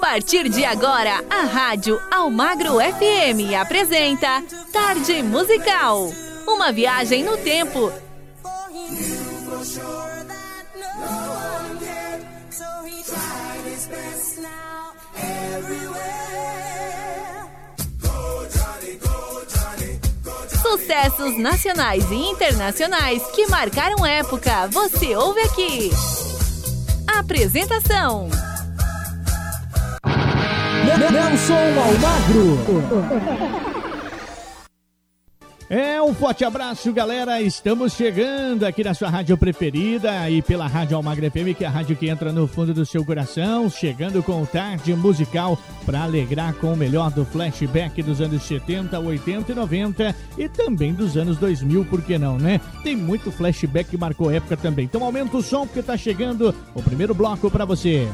partir de agora, a Rádio Almagro FM apresenta Tarde Musical. Uma viagem no tempo. Sucessos nacionais e internacionais que marcaram época. Você ouve aqui. Apresentação. Nelson Almagro. É um forte abraço, galera. Estamos chegando aqui na sua rádio preferida e pela Rádio Almagre FM, que é a rádio que entra no fundo do seu coração, chegando com o tarde musical para alegrar com o melhor do flashback dos anos 70, 80 e 90 e também dos anos 2000, por que não, né? Tem muito flashback que marcou época também. Então aumenta o som porque tá chegando o primeiro bloco para você.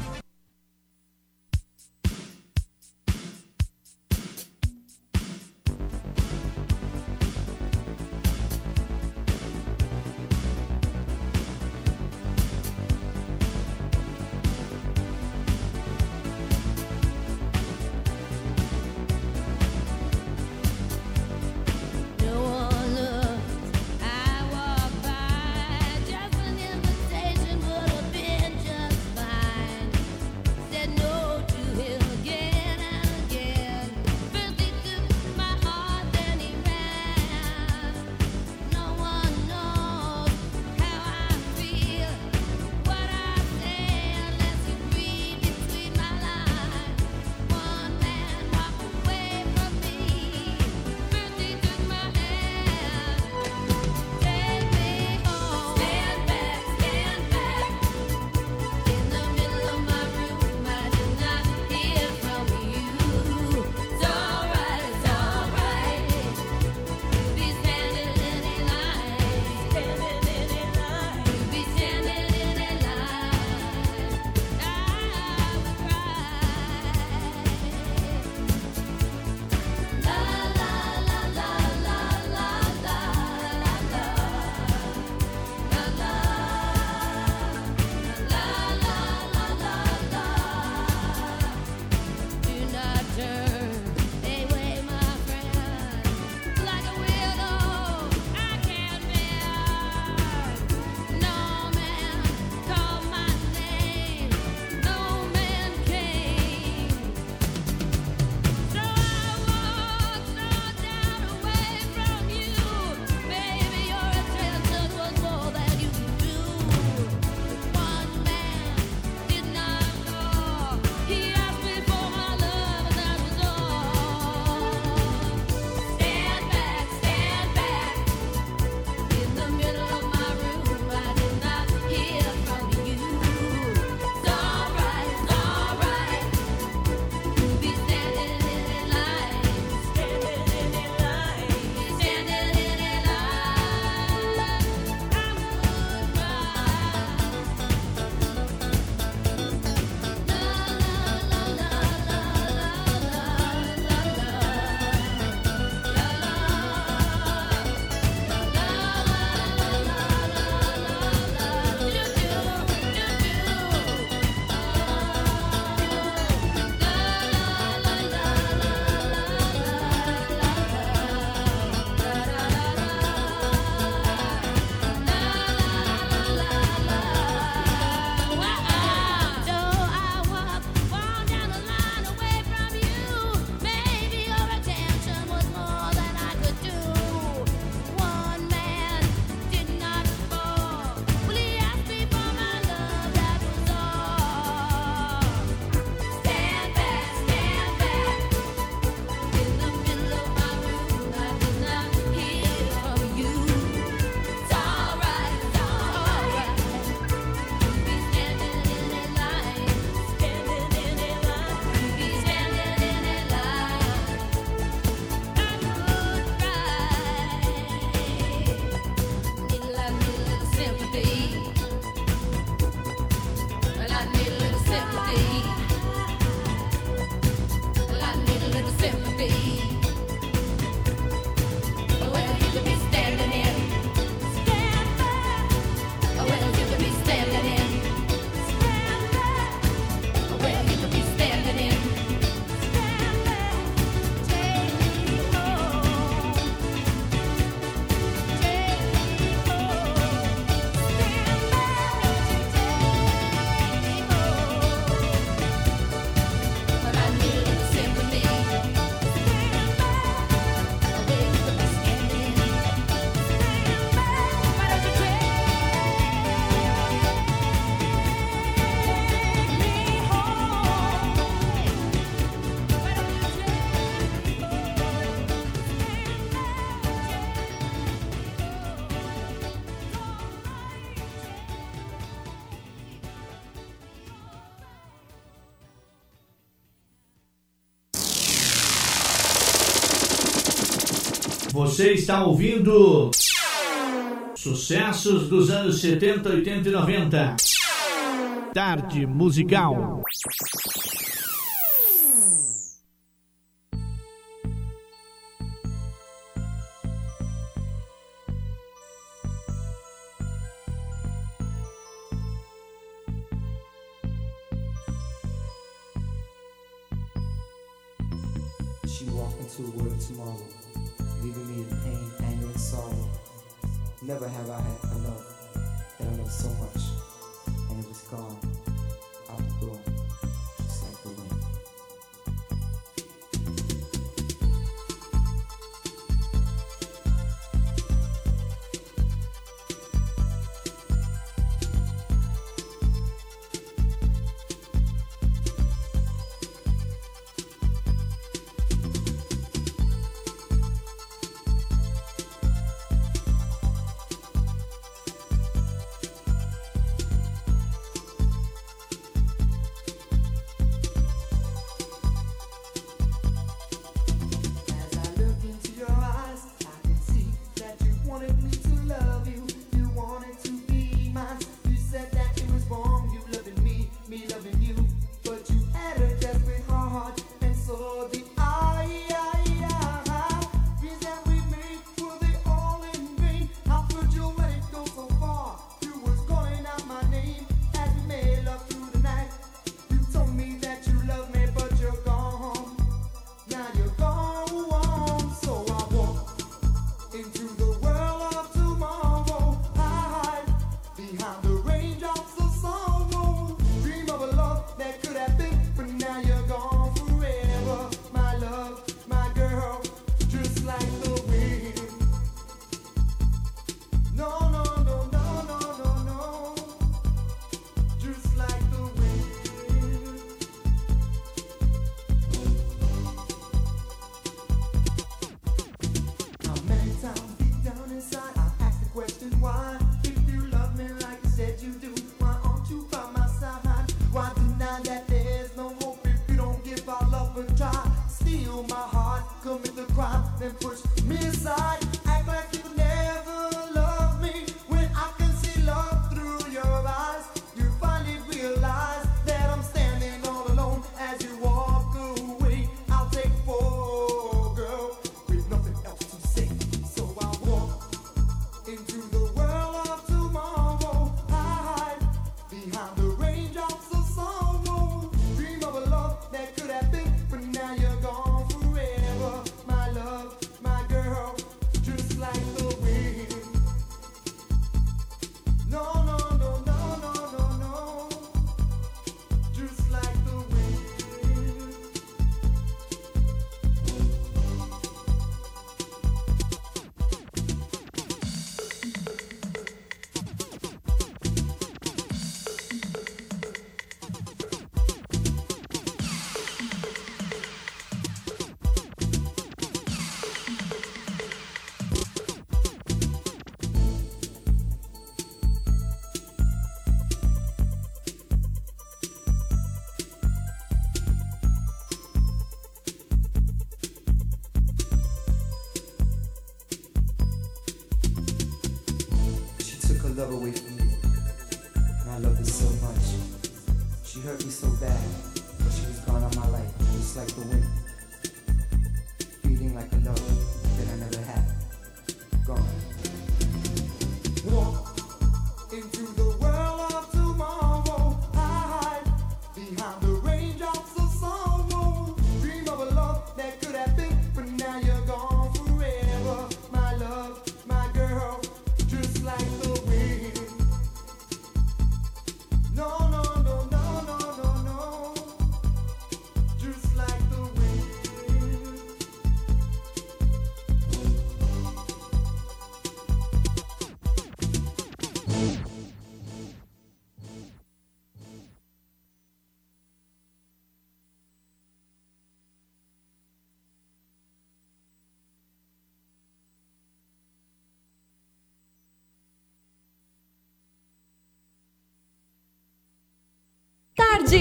Você está ouvindo sucessos dos anos 70, 80 e 90. Tarde musical.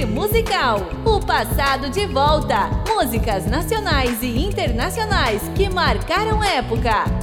Musical. O passado de volta. Músicas nacionais e internacionais que marcaram época.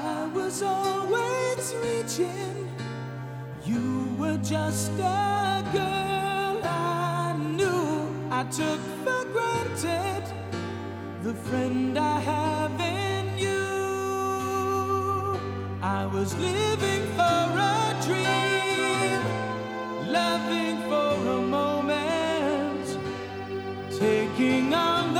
I was always reaching. You were just a girl I knew. I took for granted the friend I have in you. I was living for a dream, loving for a moment, taking on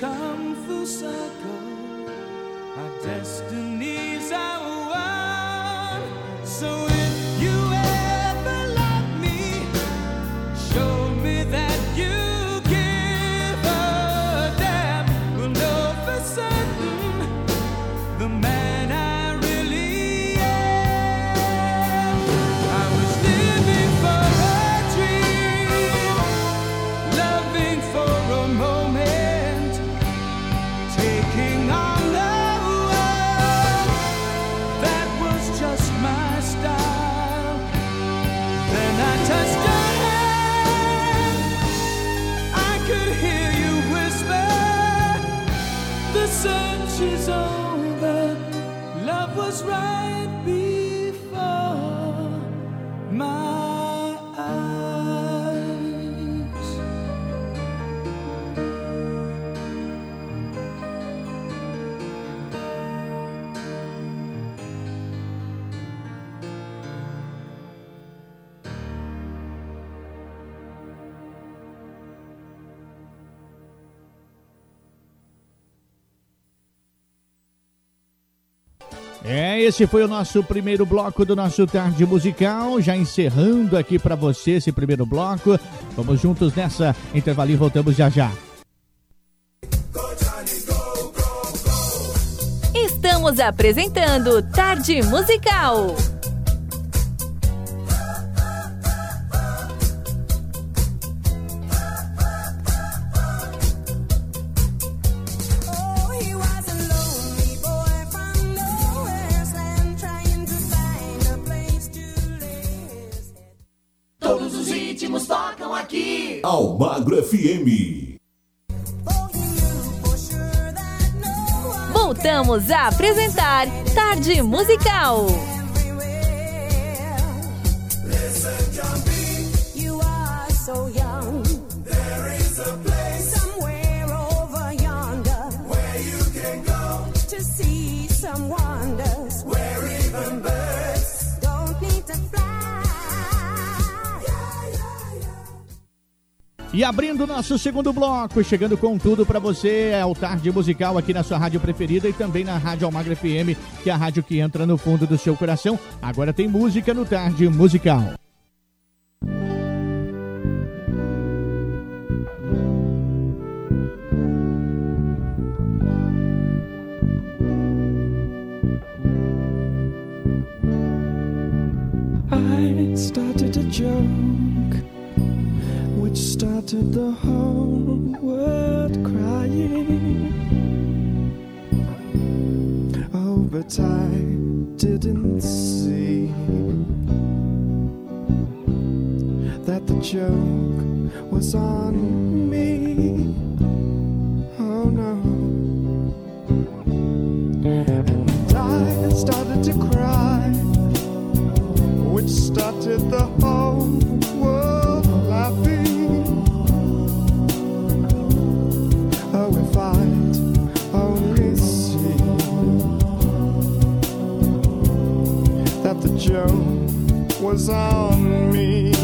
come. É, esse foi o nosso primeiro bloco do nosso Tarde Musical. Já encerrando aqui para você esse primeiro bloco. Vamos juntos nessa intervalo e voltamos já já. Estamos apresentando Tarde Musical. FM. Voltamos a apresentar Tarde Musical. E abrindo nosso segundo bloco, chegando com tudo para você, é o Tarde Musical aqui na sua rádio preferida e também na Rádio Almagra FM, que é a rádio que entra no fundo do seu coração. Agora tem música no Tarde Musical. I started a joke started the whole world crying. Oh, but I didn't see that the joke was on me. Oh no. And I started to cry, which started the whole. pressure was on me.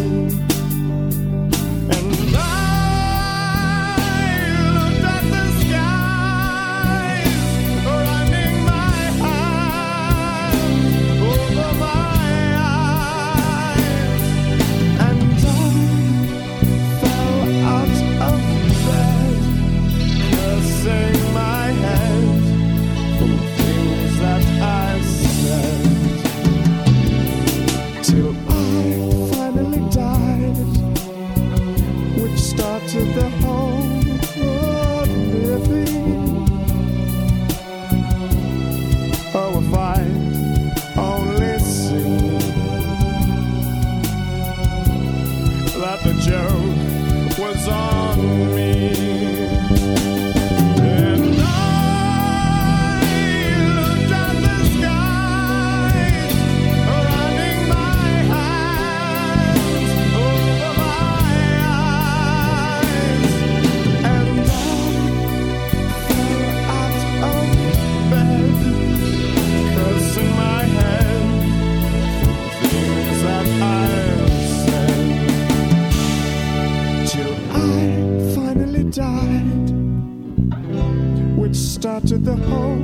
home.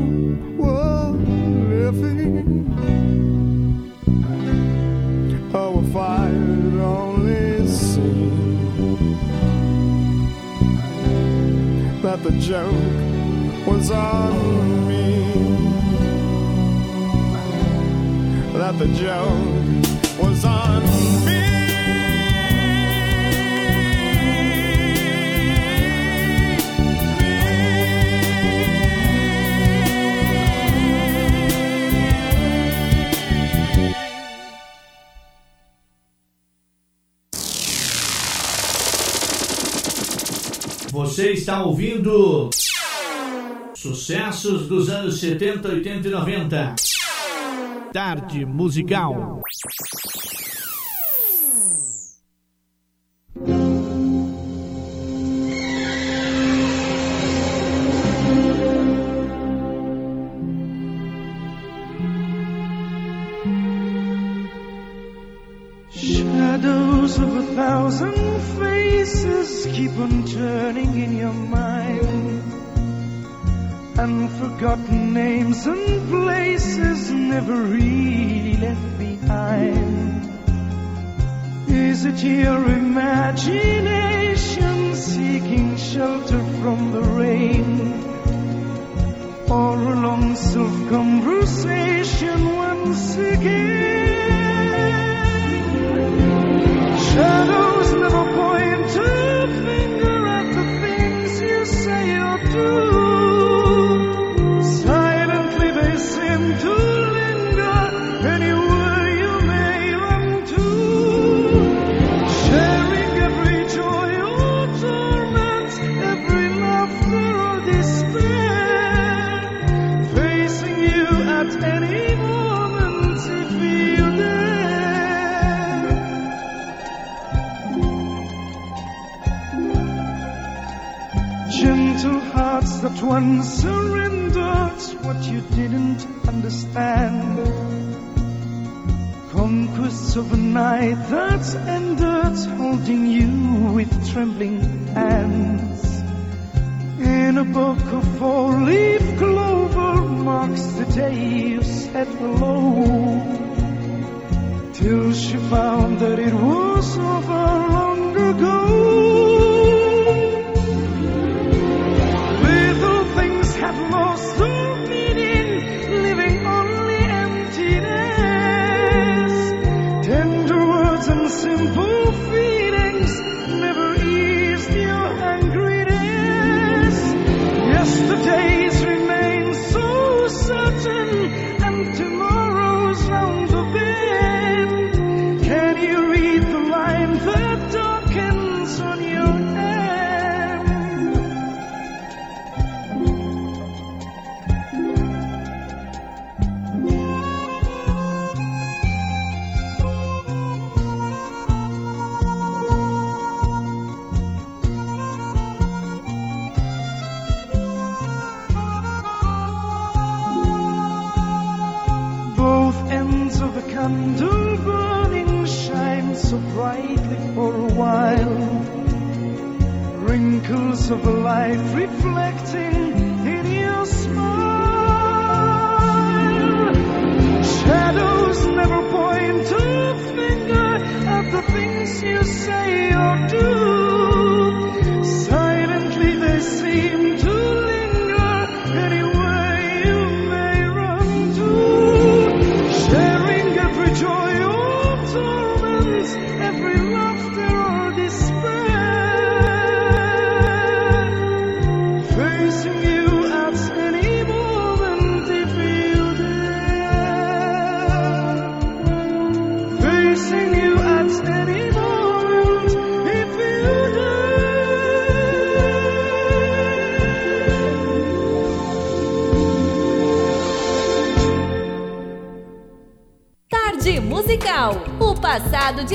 ouvindo sucessos dos anos 70, 80 e 90. Tarde musical.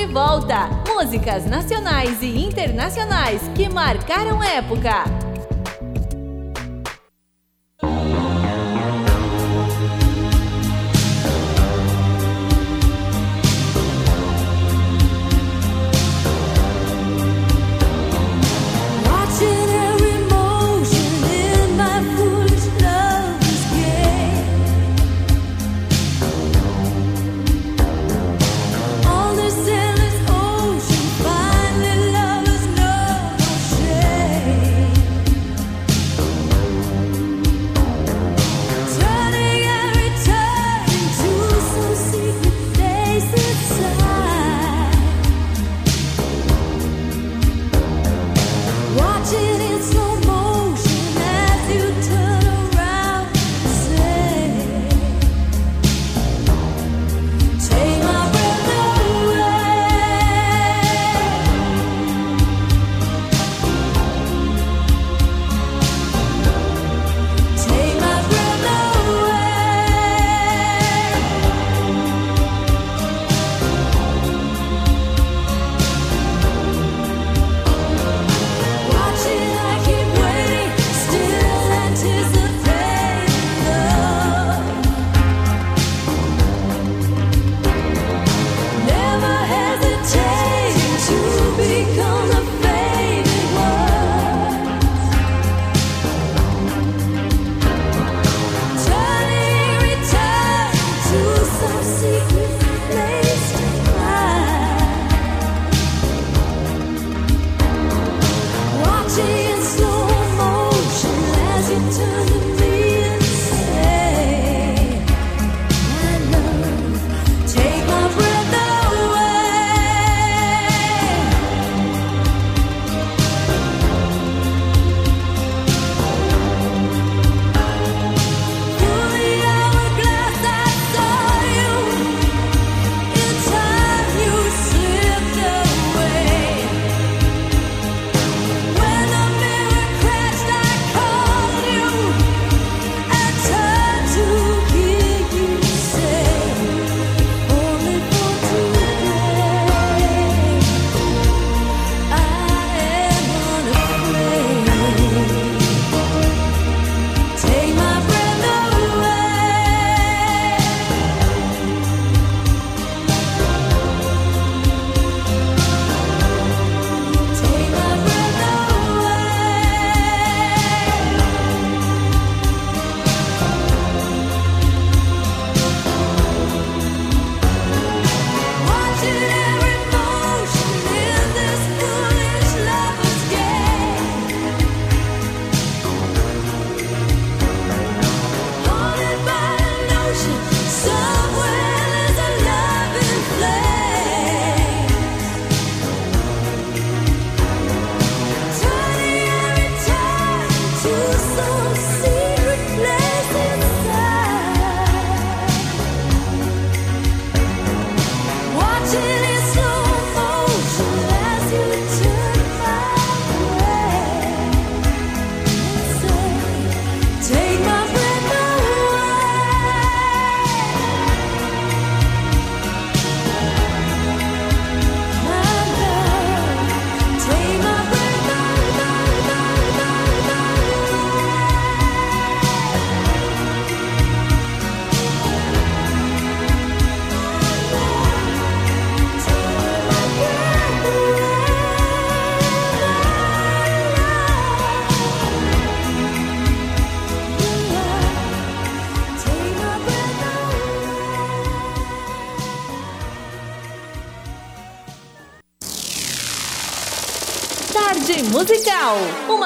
Volta. Músicas nacionais e internacionais que marcaram época.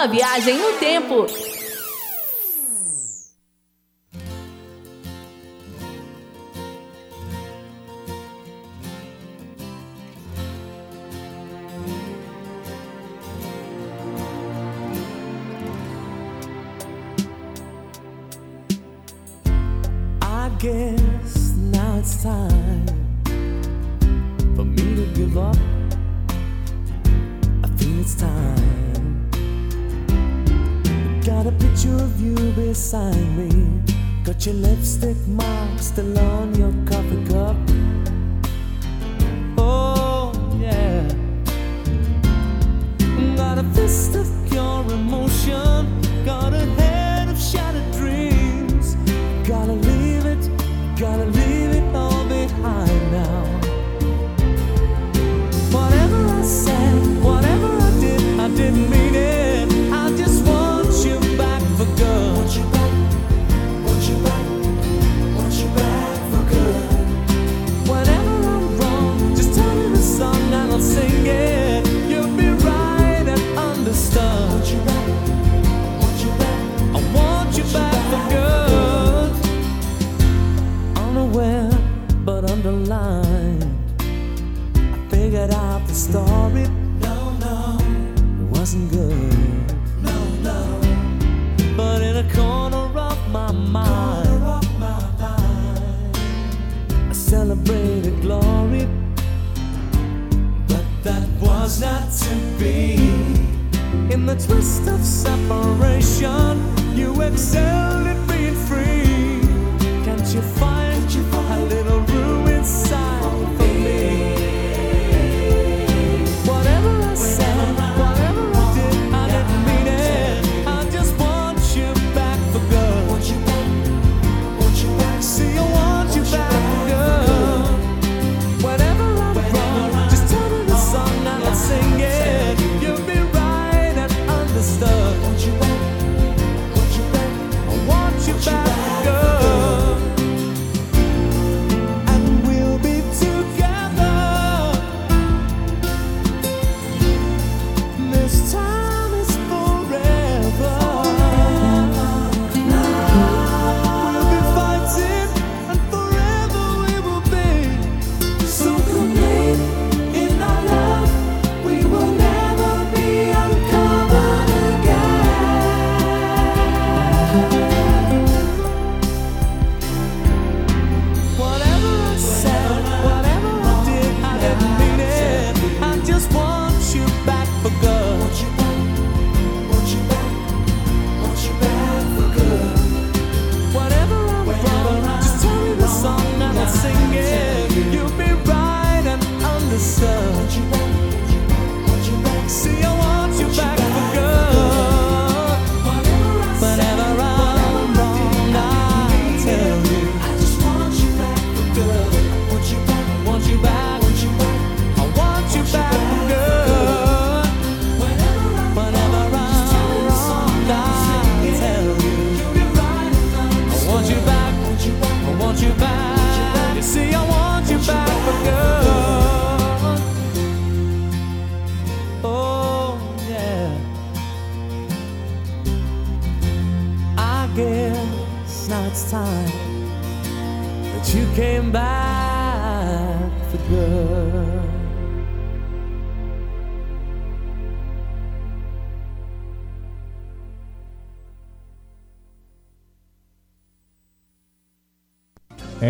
uma viagem no tempo.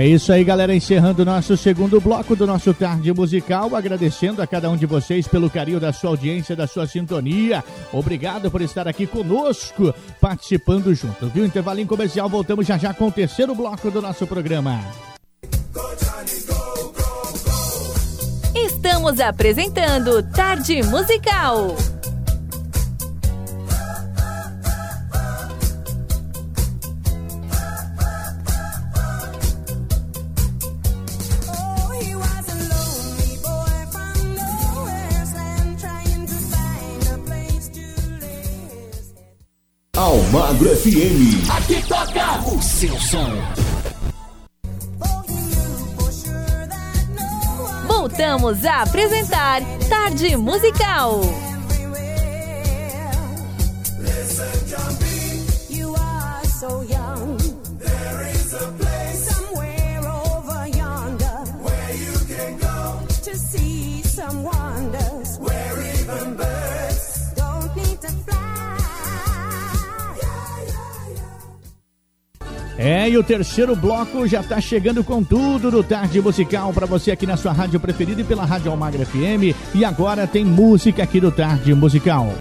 É isso aí, galera. Encerrando o nosso segundo bloco do nosso Tarde Musical. Agradecendo a cada um de vocês pelo carinho da sua audiência, da sua sintonia. Obrigado por estar aqui conosco, participando junto, viu? Intervalinho comercial. Voltamos já já com o terceiro bloco do nosso programa. Estamos apresentando Tarde Musical. FM. Aqui toca o seu som. Voltamos a apresentar Tarde Musical. aí, o terceiro bloco já está chegando com tudo do Tarde Musical para você aqui na sua rádio preferida e pela Rádio Almagra FM. E agora tem música aqui do Tarde Musical.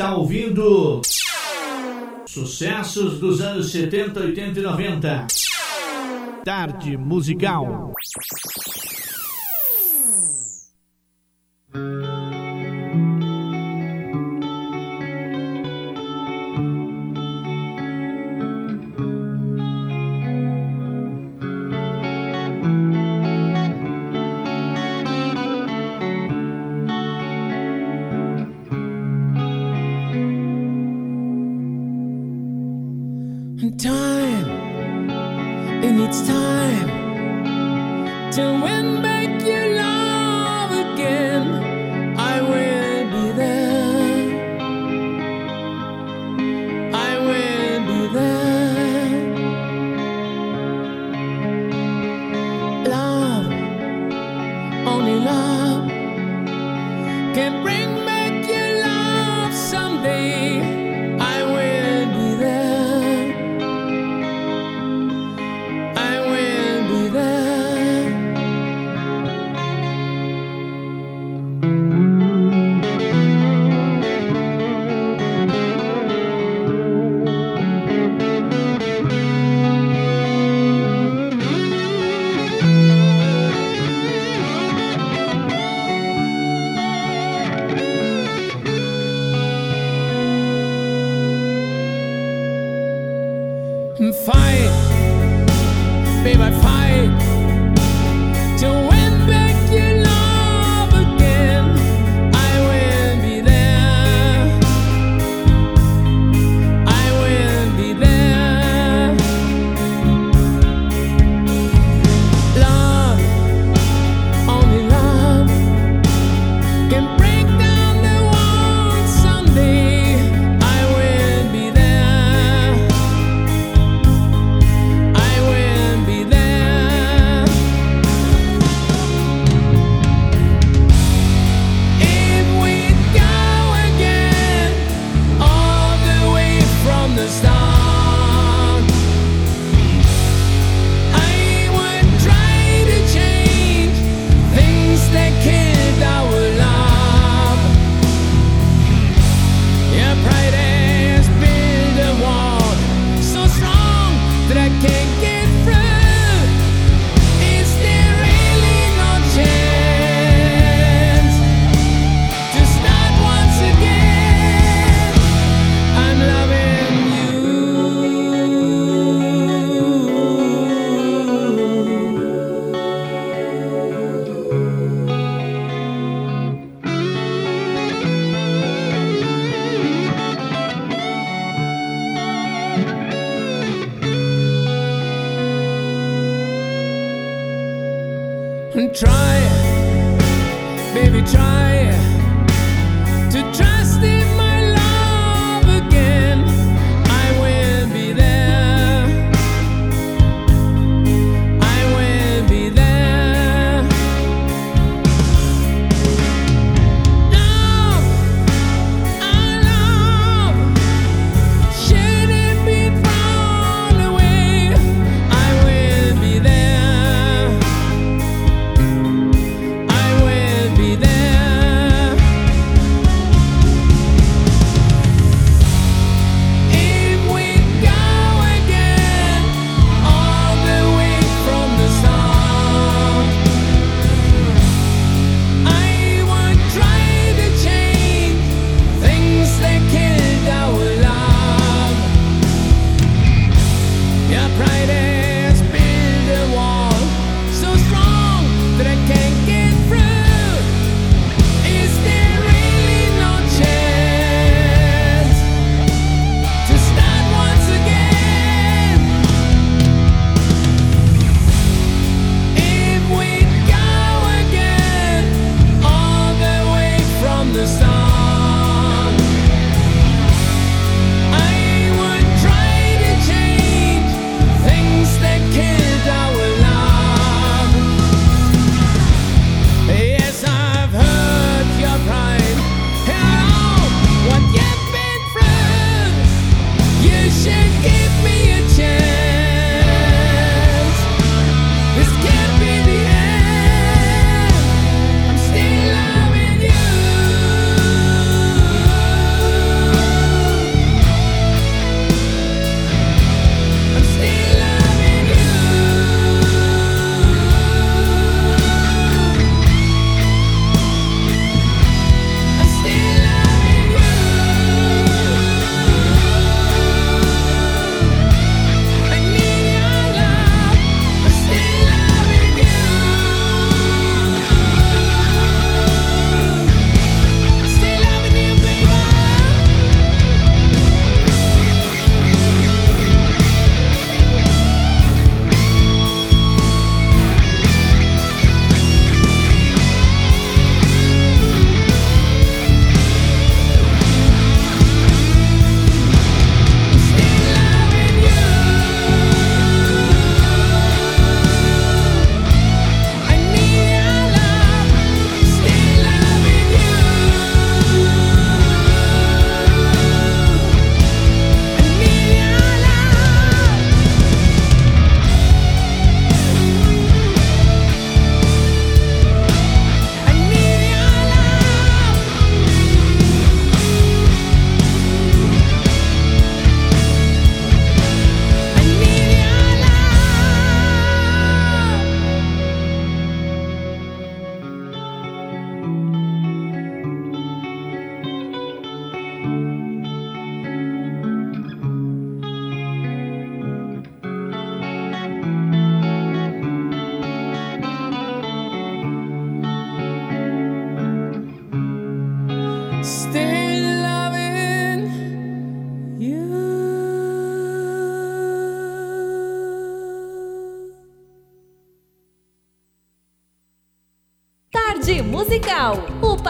está ouvindo sucessos dos anos 70, 80 e 90. Tarde musical.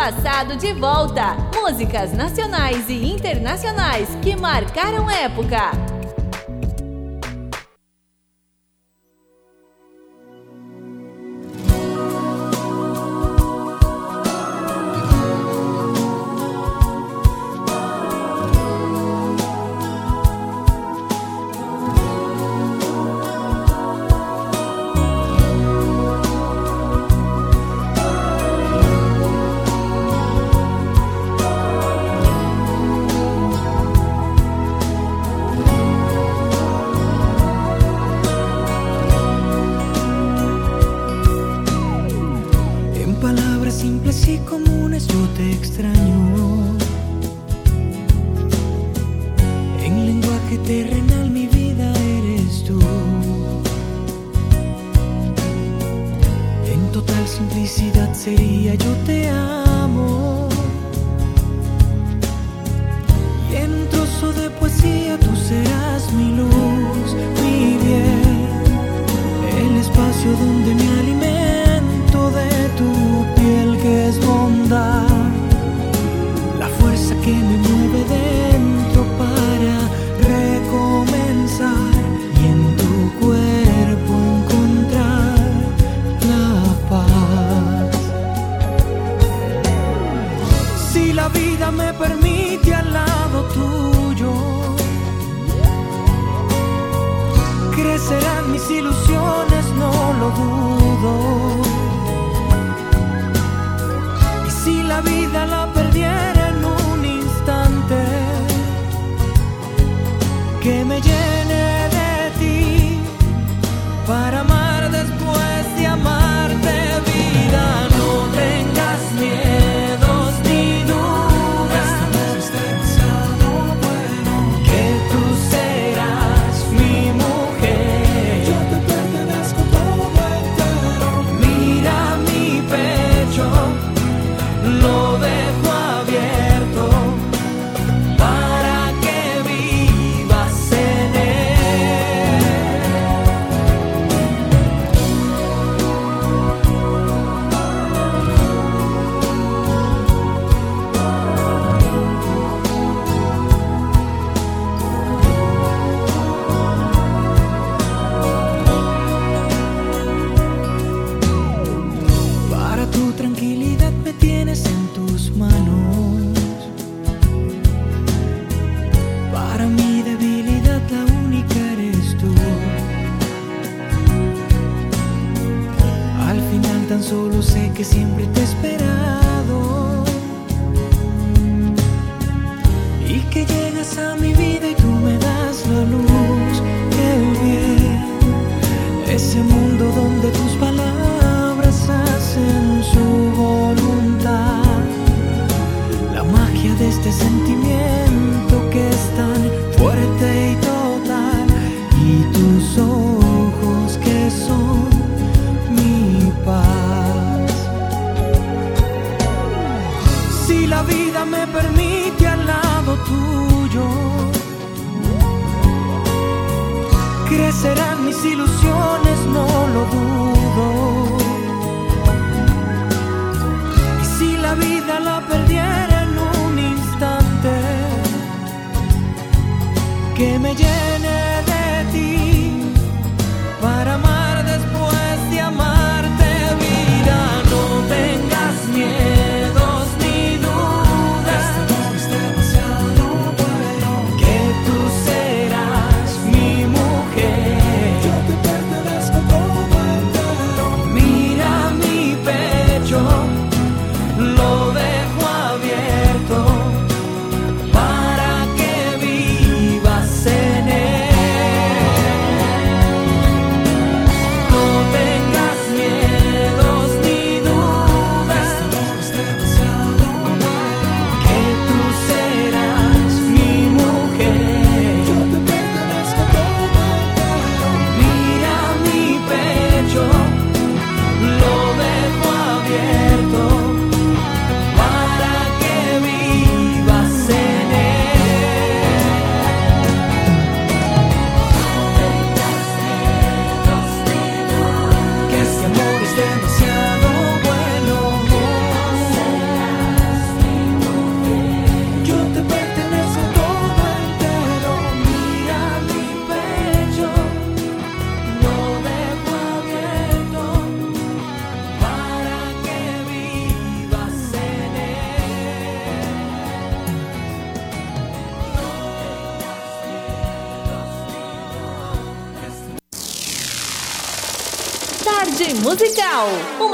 passado de volta. Músicas nacionais e internacionais que marcaram época.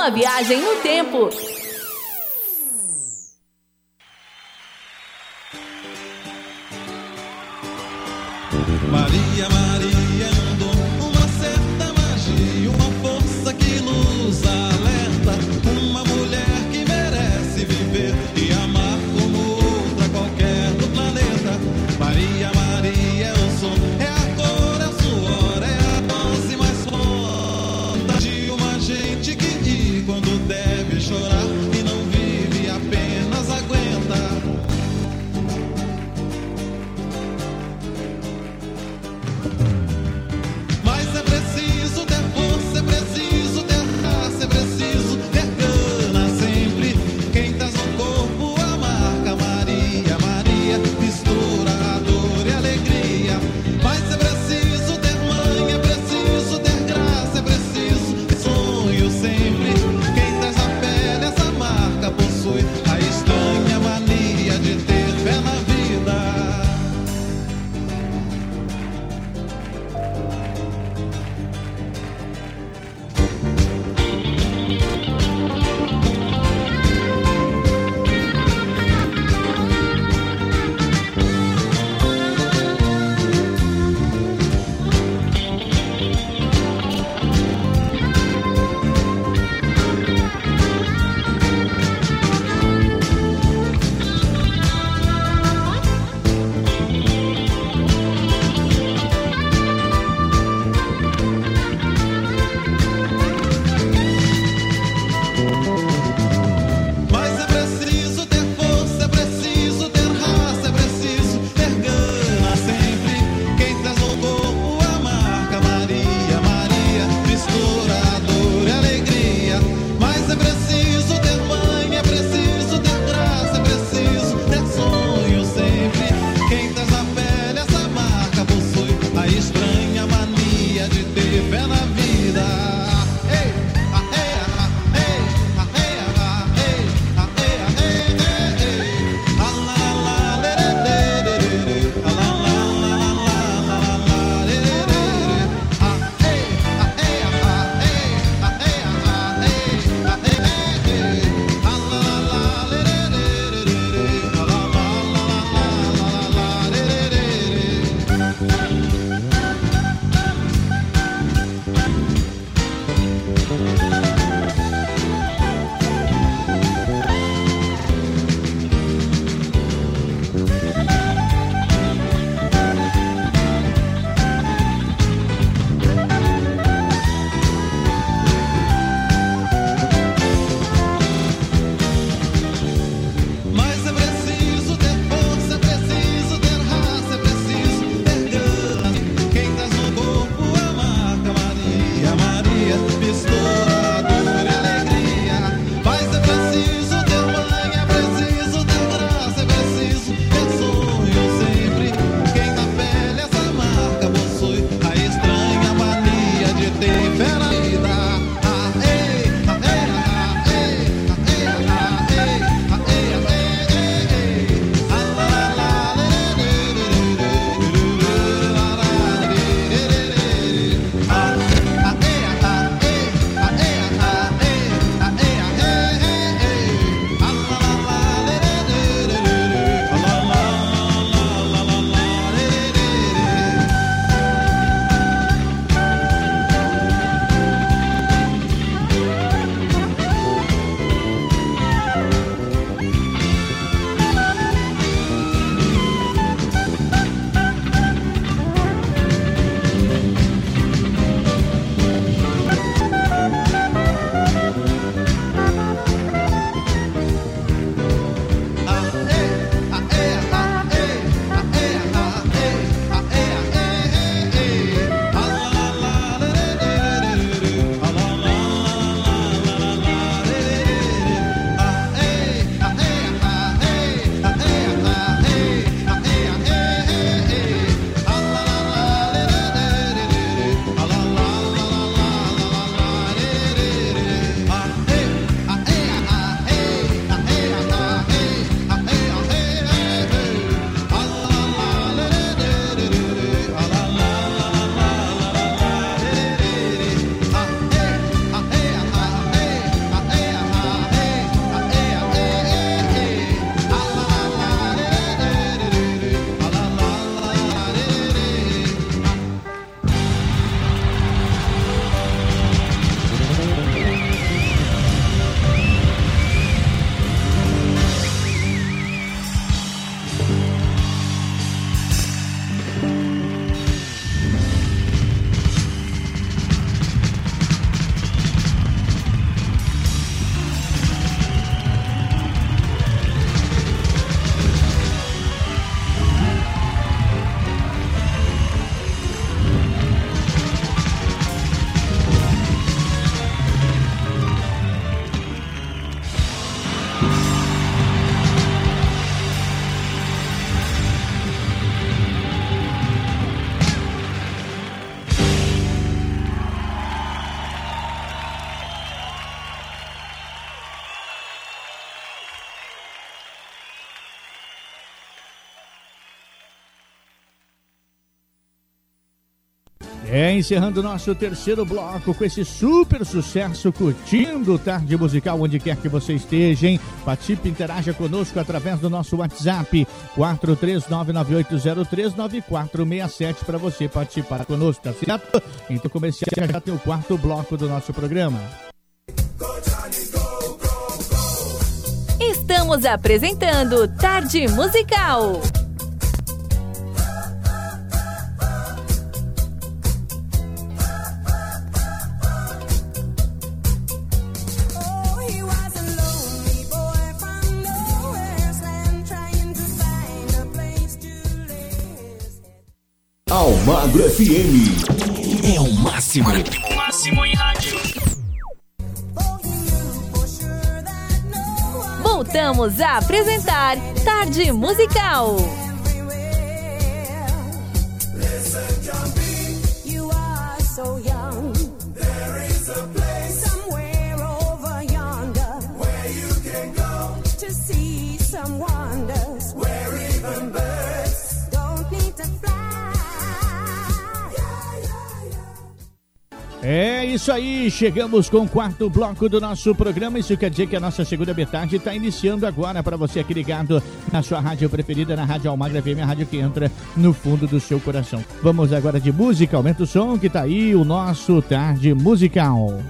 Uma viagem no tempo. Encerrando nosso terceiro bloco com esse super sucesso, curtindo Tarde Musical, onde quer que você esteja, hein? Participe, interaja conosco através do nosso WhatsApp, 43998039467, para você participar conosco, tá certo? Então, comecei já tem o quarto bloco do nosso programa. Estamos apresentando Tarde Musical. Almagro FM. É o máximo. O máximo em rádio. Voltamos a apresentar Tarde Musical. É isso aí, chegamos com o quarto bloco do nosso programa. Isso quer dizer que a nossa segunda metade está iniciando agora para você aqui ligado na sua rádio preferida, na Rádio Almagra FM, a rádio que entra no fundo do seu coração. Vamos agora de música, aumenta o som que tá aí, o nosso Tarde Musical.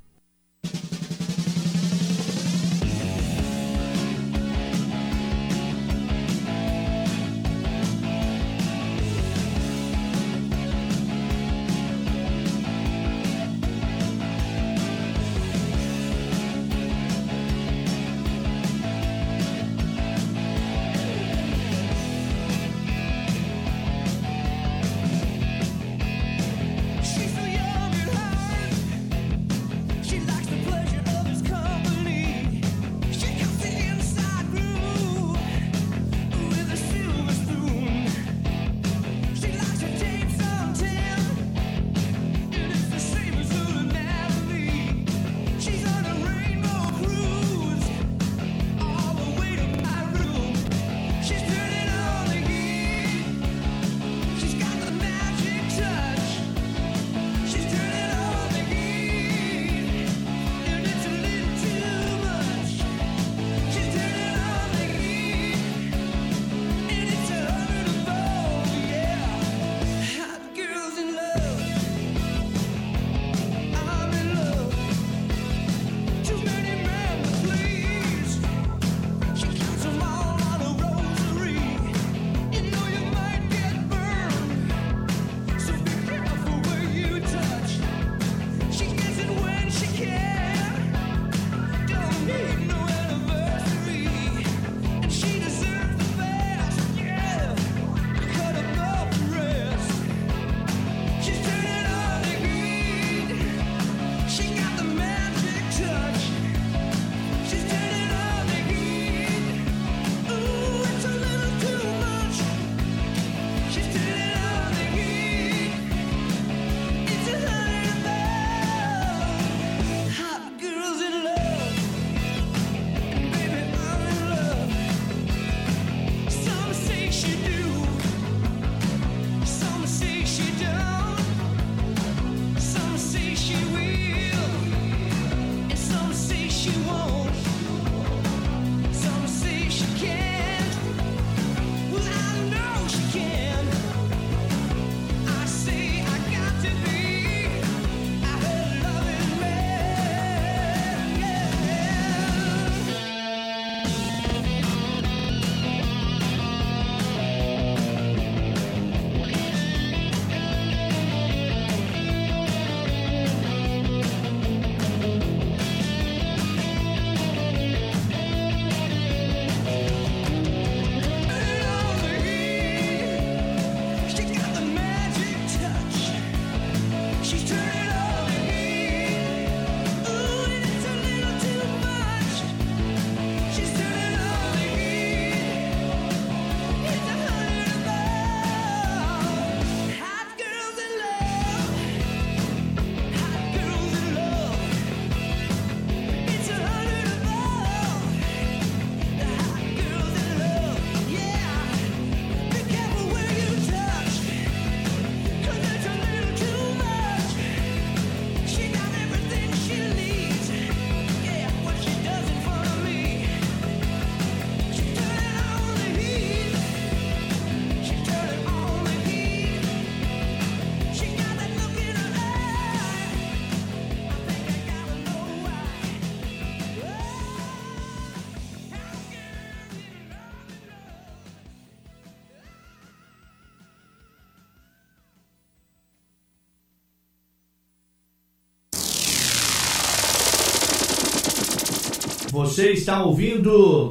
Você está ouvindo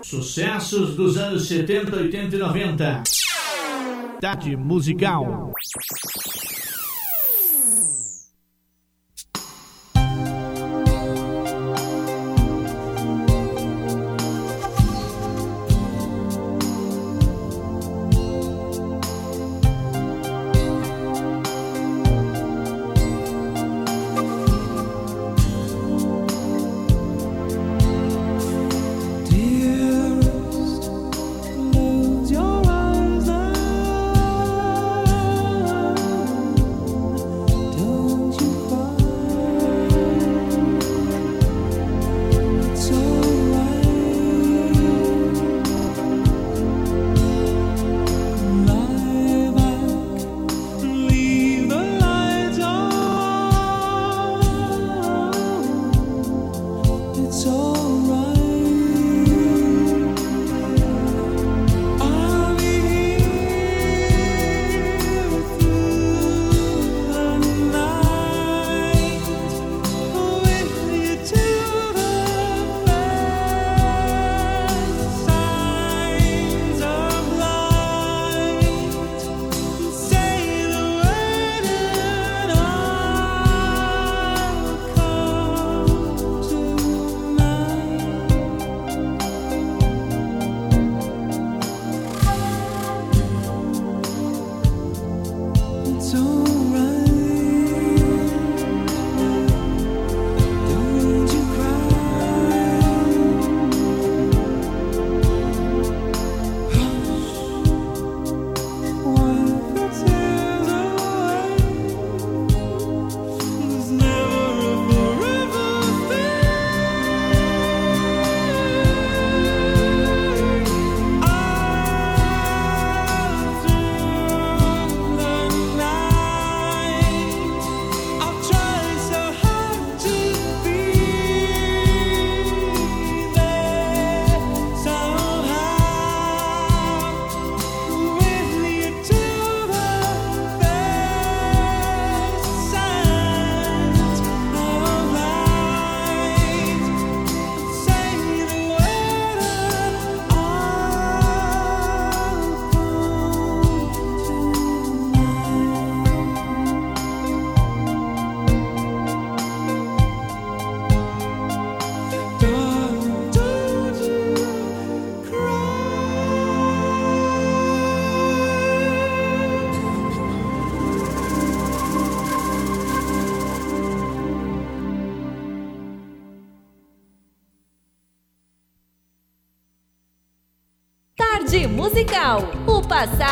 sucessos dos anos 70, 80 e 90. Tarde musical.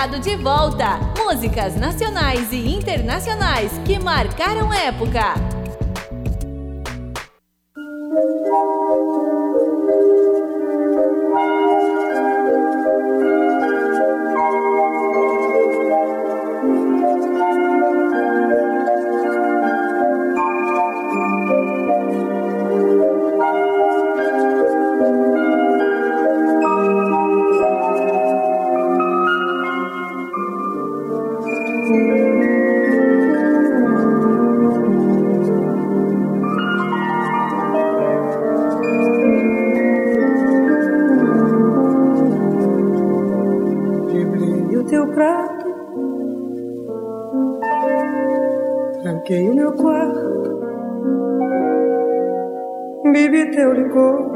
De volta. Músicas nacionais e internacionais que marcaram época. Prato, tranquei o meu quarto, bebi teu licor.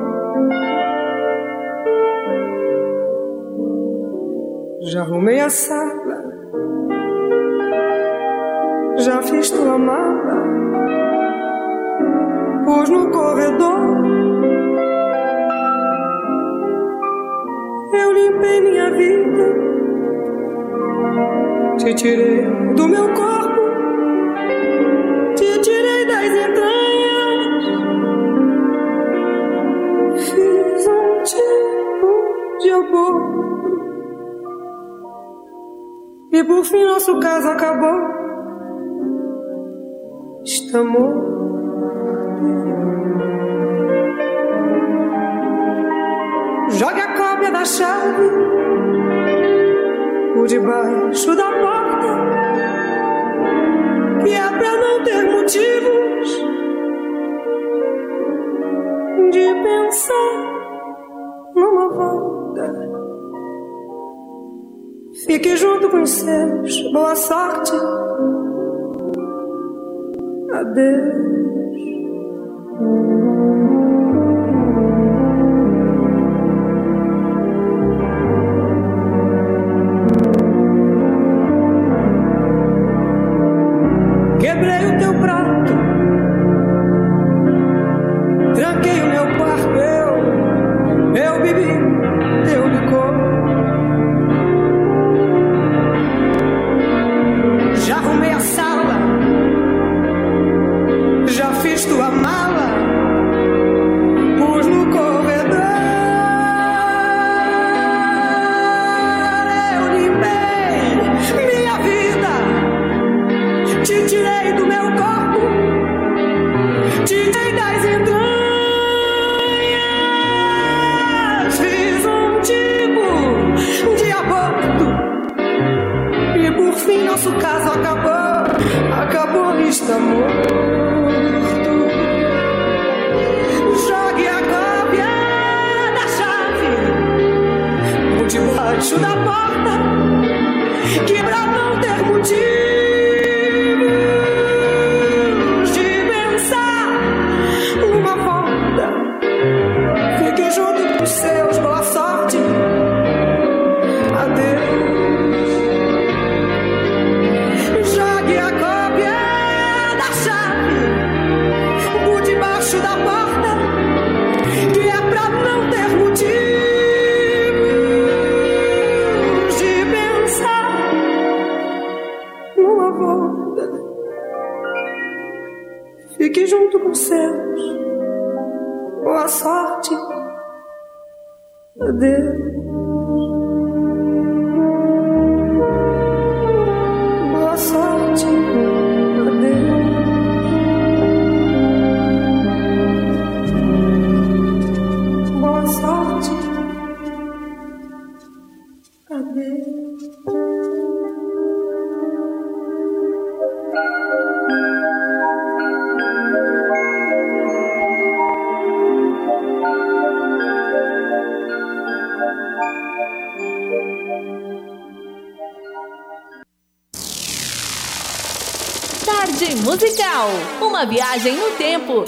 Já arrumei a sala, já fiz tua mala, pus no corredor. Eu limpei minha vida, te tirei do meu corpo, te tirei das entranhas, fiz um tipo de aborto. E por fim nosso caso acabou. Estamos Jogue a cópia da chave por debaixo da Motivos de pensar numa volta. Fique junto com os seus, boa sorte. Adeus. Musical. Uma viagem no tempo.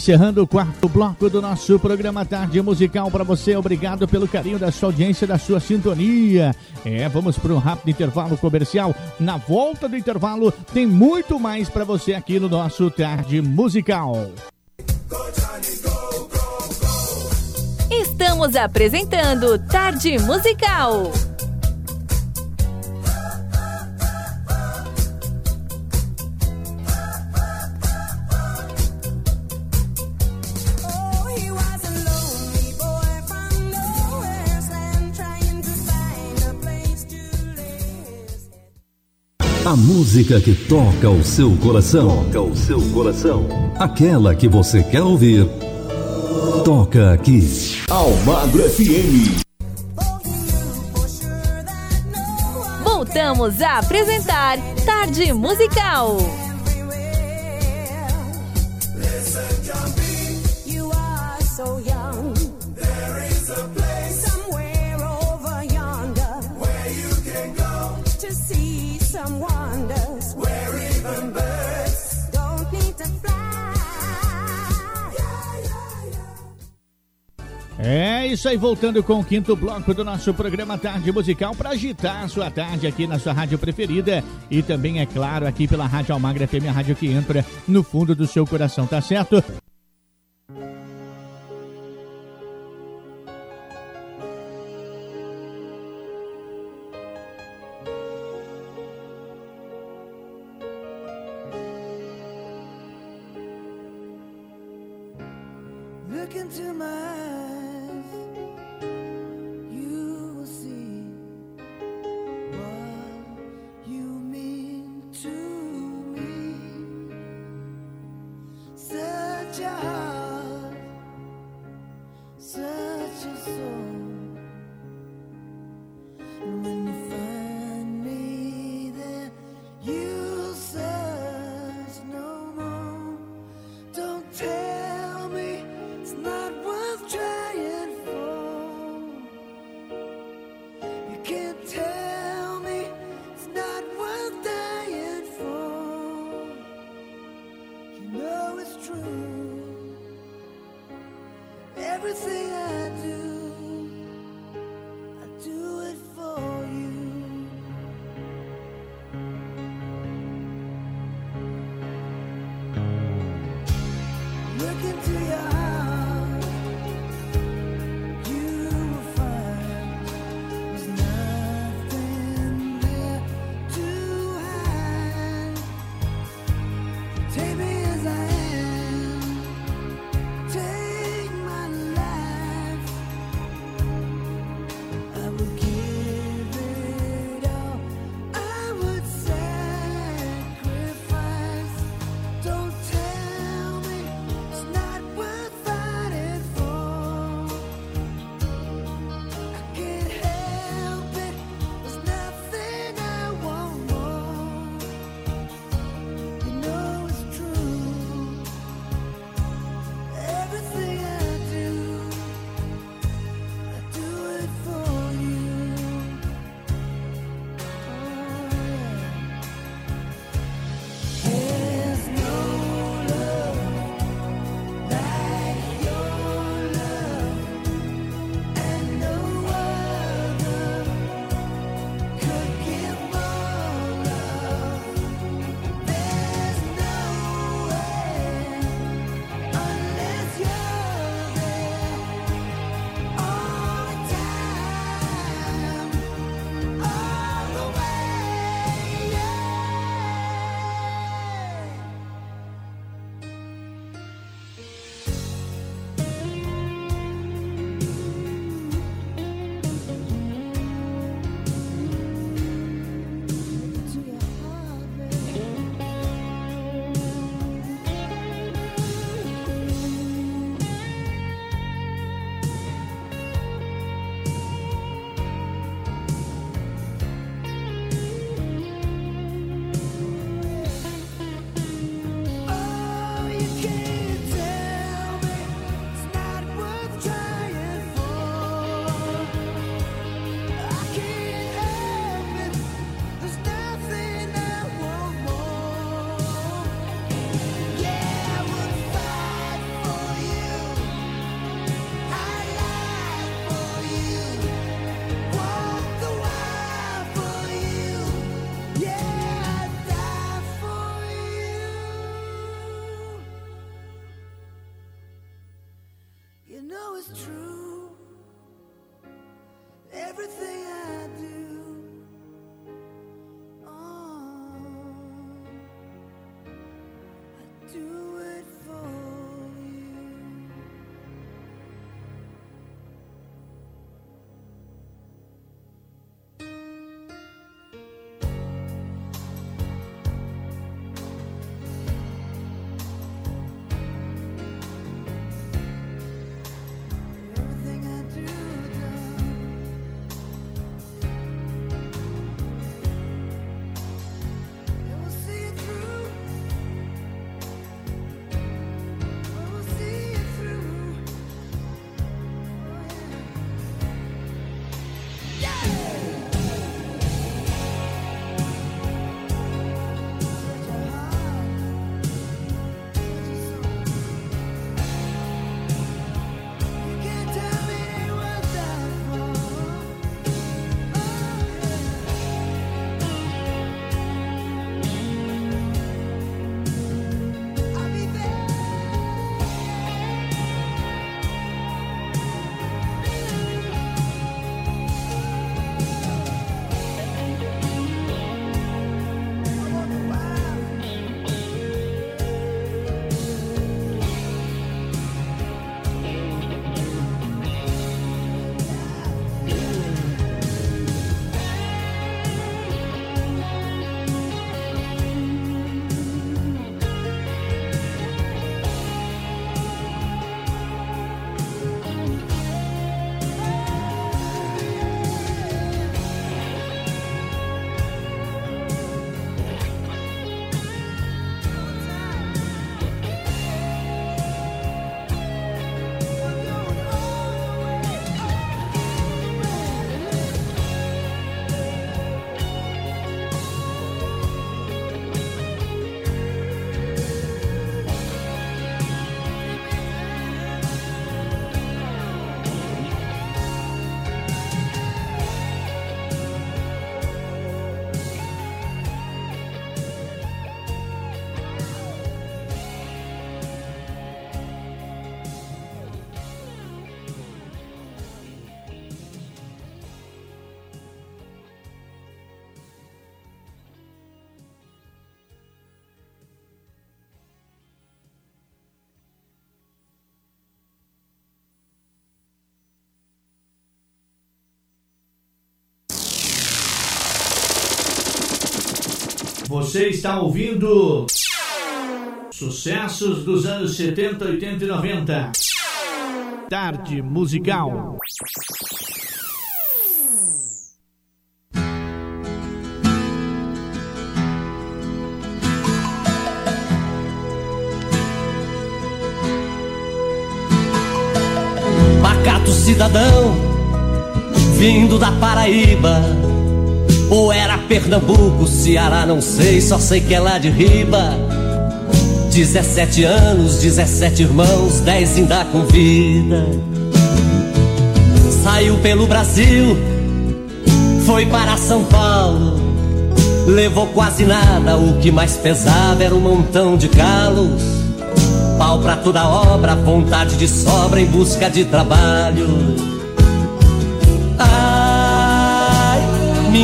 Encerrando o quarto bloco do nosso programa Tarde Musical para você. Obrigado pelo carinho da sua audiência, da sua sintonia. É, vamos para um rápido intervalo comercial. Na volta do intervalo, tem muito mais para você aqui no nosso Tarde Musical. Estamos apresentando Tarde Musical. A música que toca o seu coração. Toca o seu coração. Aquela que você quer ouvir. Toca aqui. Almagro FM. Voltamos a apresentar Tarde Musical. É isso aí, voltando com o quinto bloco do nosso programa Tarde Musical para agitar a sua tarde aqui na sua rádio preferida e também, é claro, aqui pela Rádio Almagra FM, a rádio que entra no fundo do seu coração, tá certo? Você está ouvindo sucessos dos anos 70, 80 e 90. Tarde musical. Pacato cidadão, vindo da Paraíba. Ou era Pernambuco, Ceará, não sei, só sei que é lá de riba. 17 anos, 17 irmãos, 10 ainda com vida. Saiu pelo Brasil, foi para São Paulo. Levou quase nada, o que mais pesava era um montão de calos. Pau pra toda obra, vontade de sobra em busca de trabalho.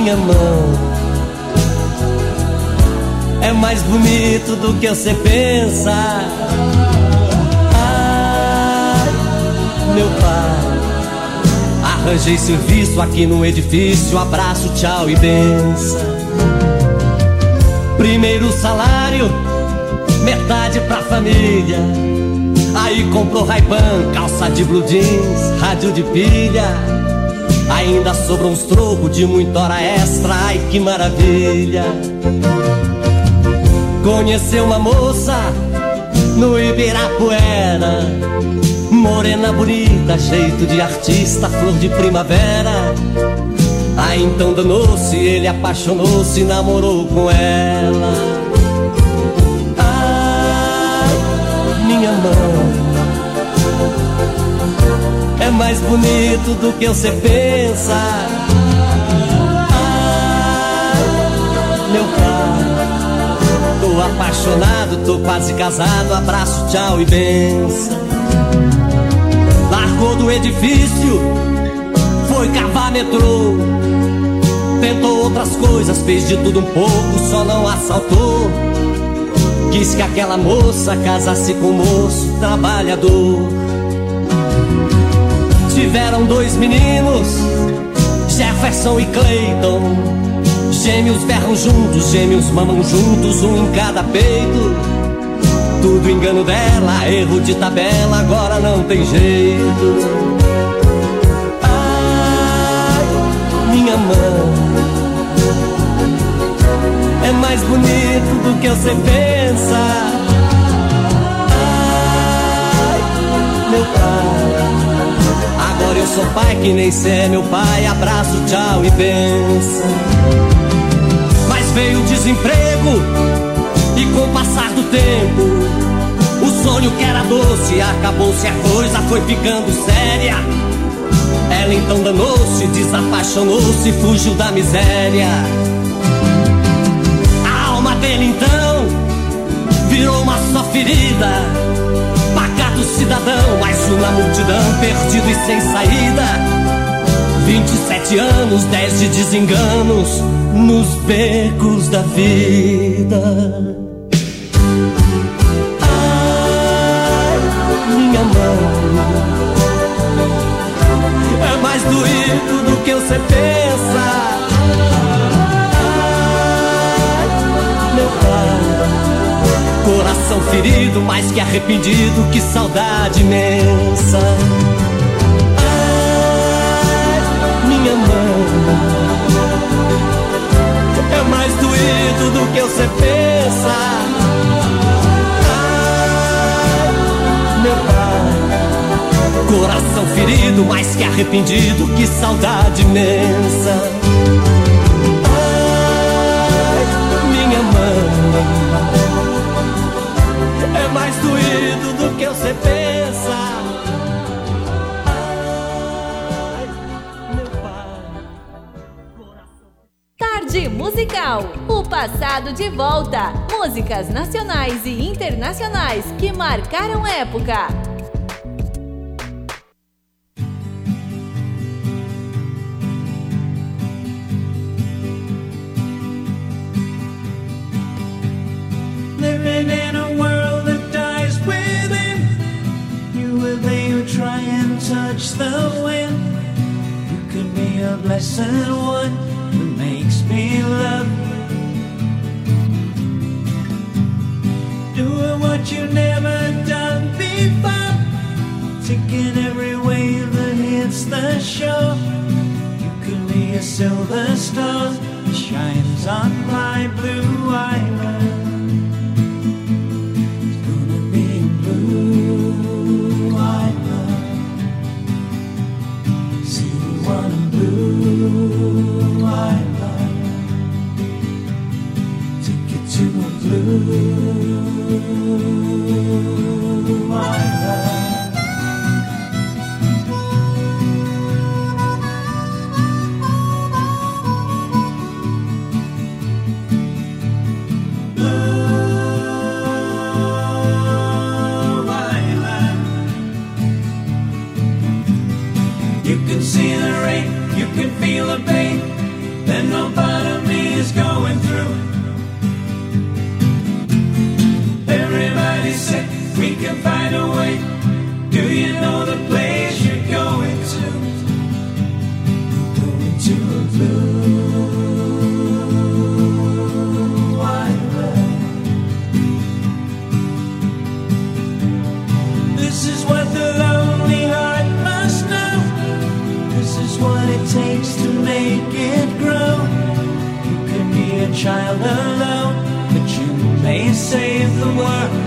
Minha mão é mais bonito do que você pensa. Ai, meu pai, arranjei serviço aqui no edifício. Abraço, tchau e benção. Primeiro salário, metade pra família. Aí comprou Ray-Ban, calça de blue jeans, rádio de pilha. Ainda sobrou uns trocos de muita hora extra, ai que maravilha. Conheceu uma moça no Ibirapuera. Morena bonita, jeito de artista, flor de primavera. Aí então danou-se, ele apaixonou-se, namorou com ela mais bonito do que você pensa Ai, meu pai Tô apaixonado, tô quase casado. Abraço, tchau e benção. Largou do edifício, foi cavar metrô. Tentou outras coisas, fez de tudo um pouco, só não assaltou. Quis que aquela moça casasse com o moço trabalhador. Tiveram dois meninos, Jefferson e Clayton. Gêmeos berram juntos, gêmeos mamam juntos, um em cada peito. Tudo engano dela, erro de tabela, agora não tem jeito. Ai, minha mão é mais bonito do que você pensa. Ai, meu pai, agora eu sou pai que nem é meu pai. Abraço, tchau e benção veio o desemprego e com o passar do tempo o sonho que era doce acabou-se a coisa foi ficando séria. Ela então danou-se, desapaixonou-se, fugiu da miséria. A alma dele então virou uma só ferida. Pacato cidadão, mais um na multidão, perdido e sem saída. 27 anos, 10 de desenganos nos becos da vida. Mais que arrependido, que saudade imensa. minha mão é mais doído do que você pensa. Ai, meu pai, coração ferido, mais que arrependido, que saudade imensa. Você pensa. Tarde Musical. O passado de volta. Músicas nacionais e internacionais que marcaram época. can find a way. Do you know the place you're going to? Going to a blue wide. This is what the lonely heart must know. This is what it takes to make it grow. You can be a child alone, but you may save the world.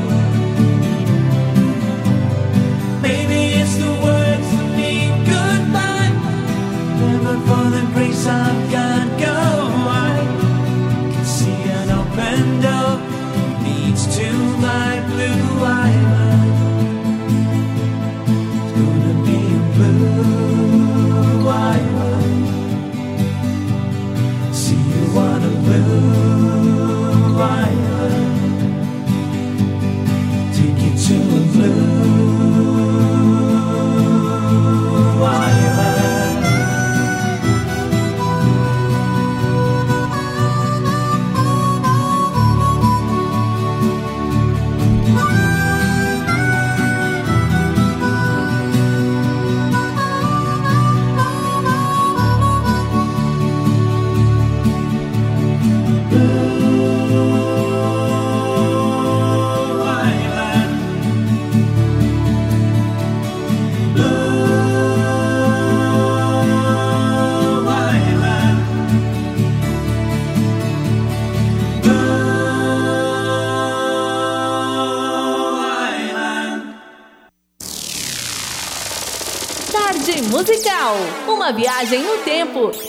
Uma viagem no tempo.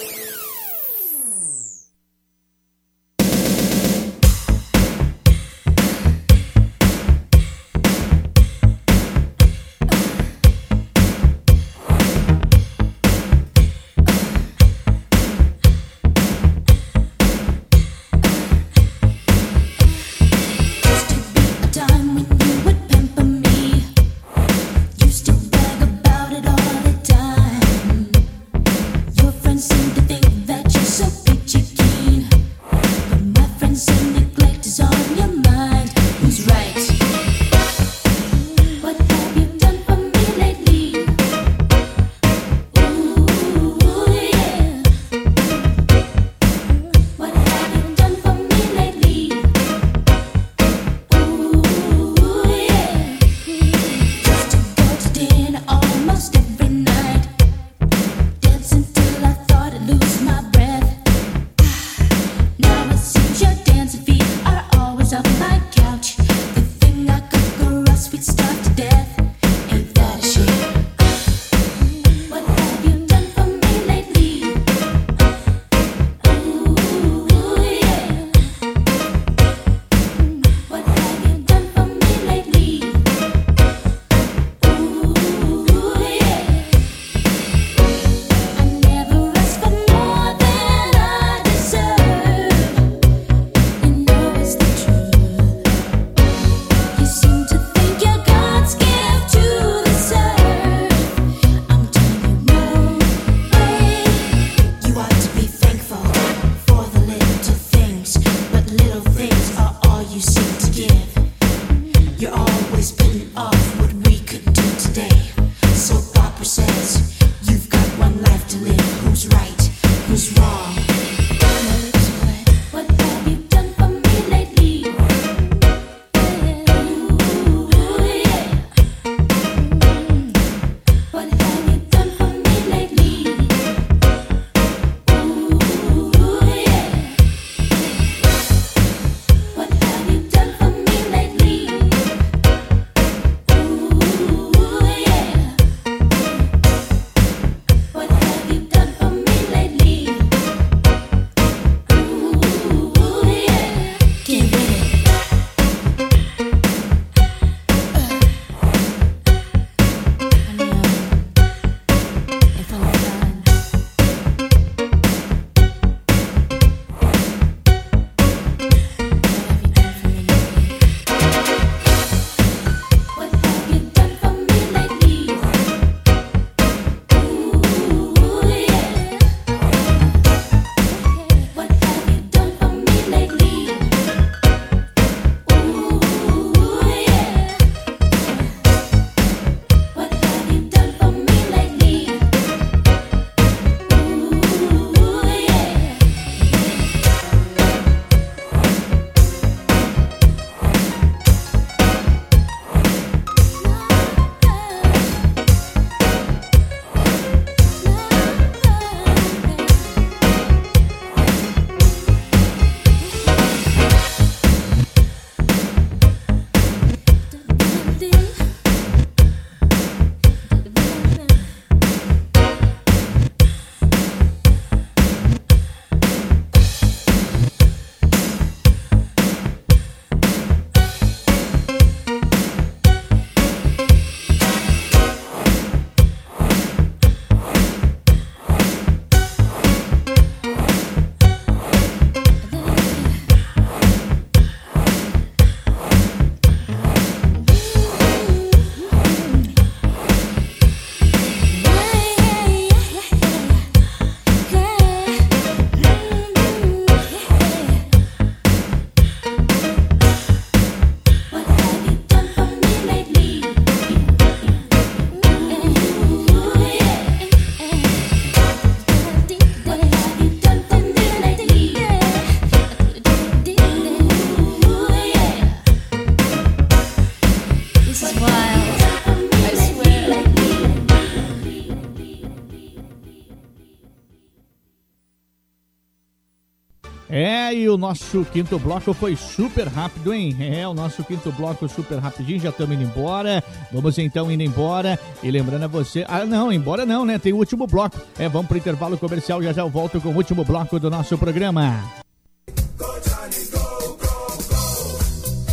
O nosso quinto bloco foi super rápido, hein? É, o nosso quinto bloco super rapidinho, já estamos indo embora. Vamos então indo embora. E lembrando a você. Ah, não, embora não, né? Tem o último bloco. É, vamos pro intervalo comercial. Já já eu volto com o último bloco do nosso programa.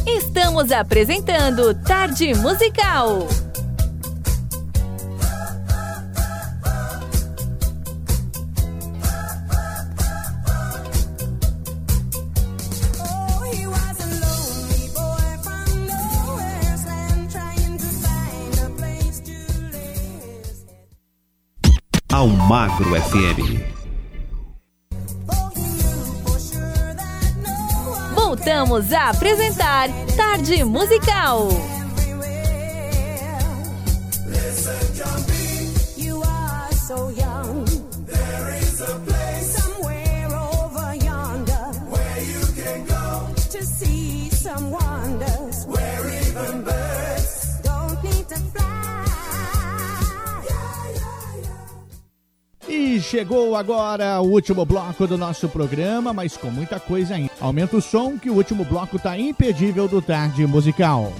Estamos apresentando Tarde Musical. Almagro FM. Voltamos a apresentar Tarde Musical. You chegou agora o último bloco do nosso programa, mas com muita coisa ainda. Aumenta o som que o último bloco tá impedível do Tarde Musical.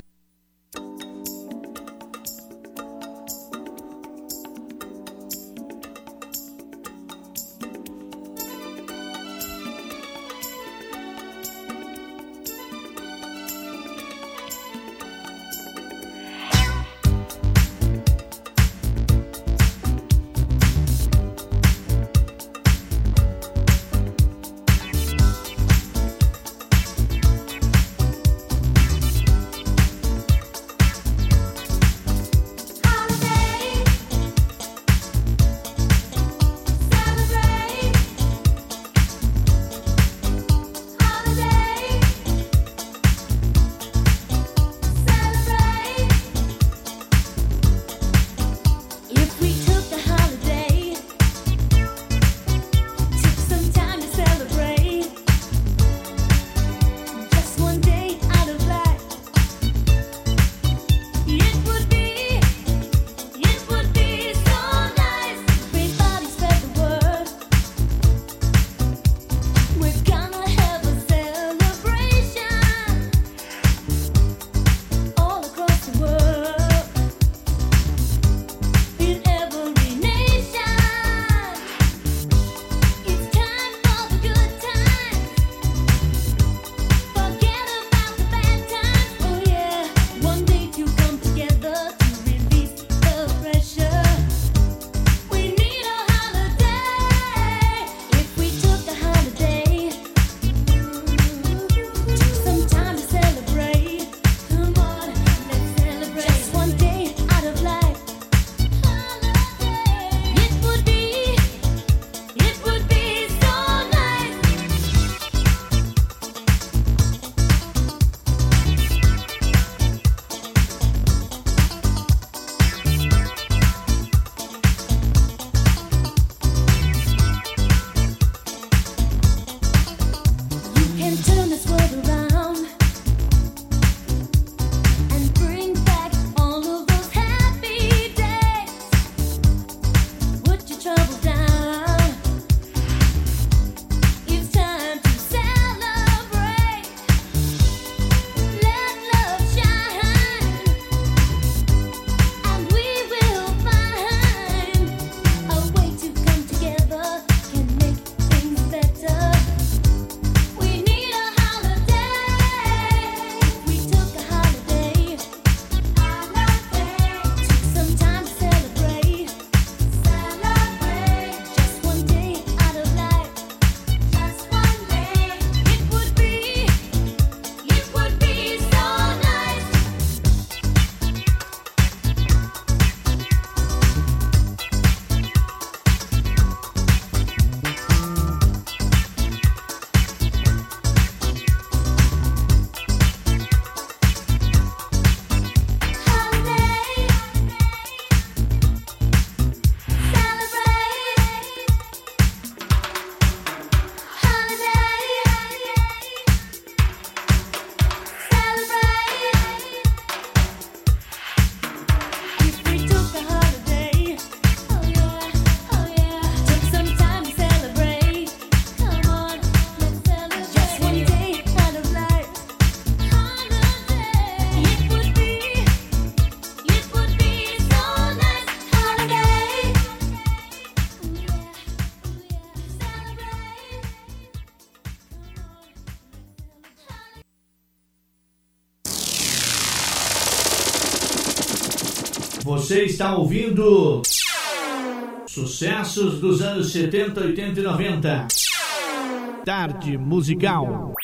está ouvindo sucessos dos anos 70, 80 e 90. Tarde musical.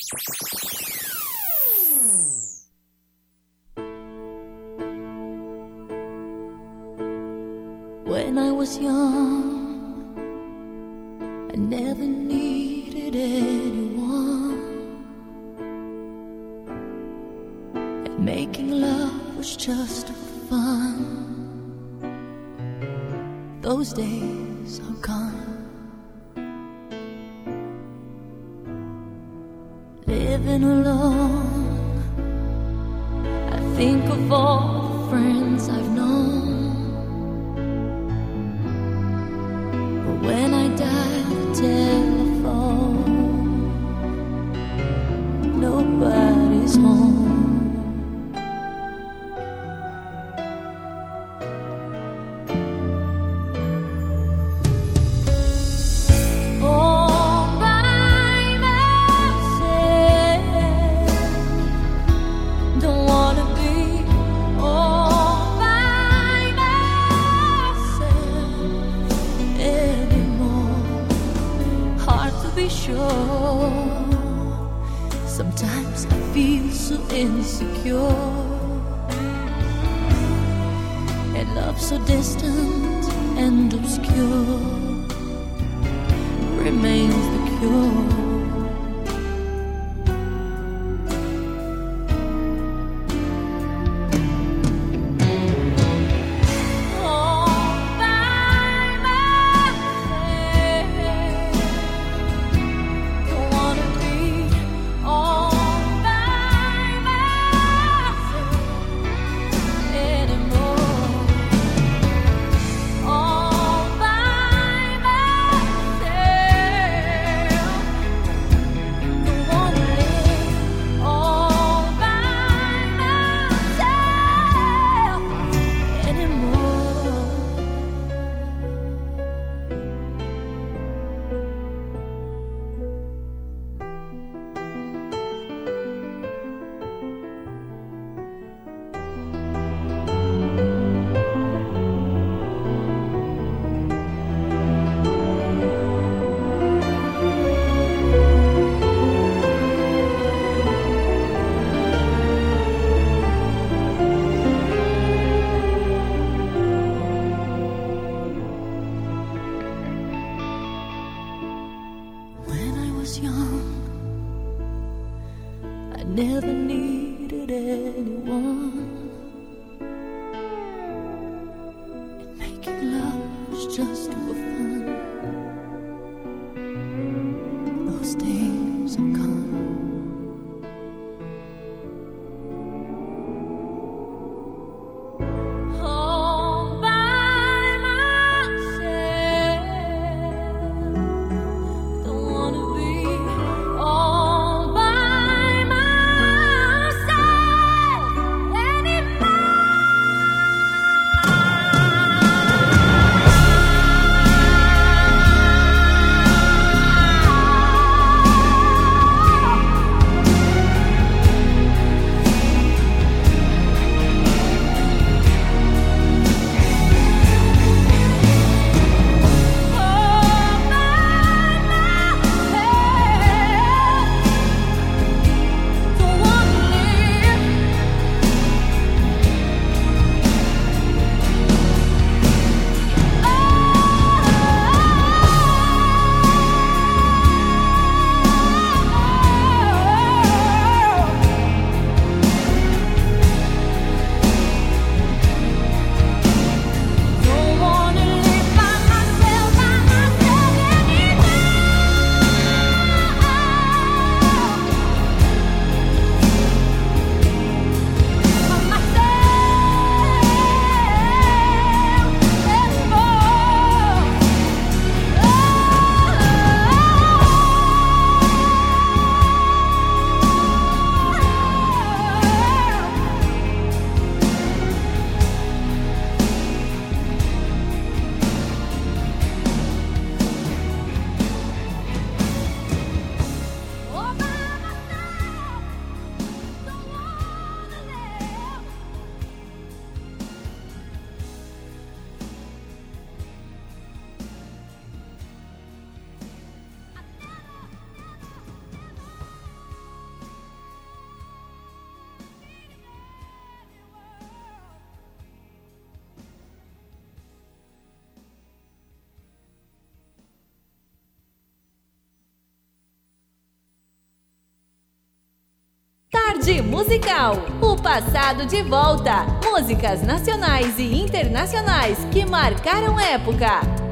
never De volta. Músicas nacionais e internacionais que marcaram época.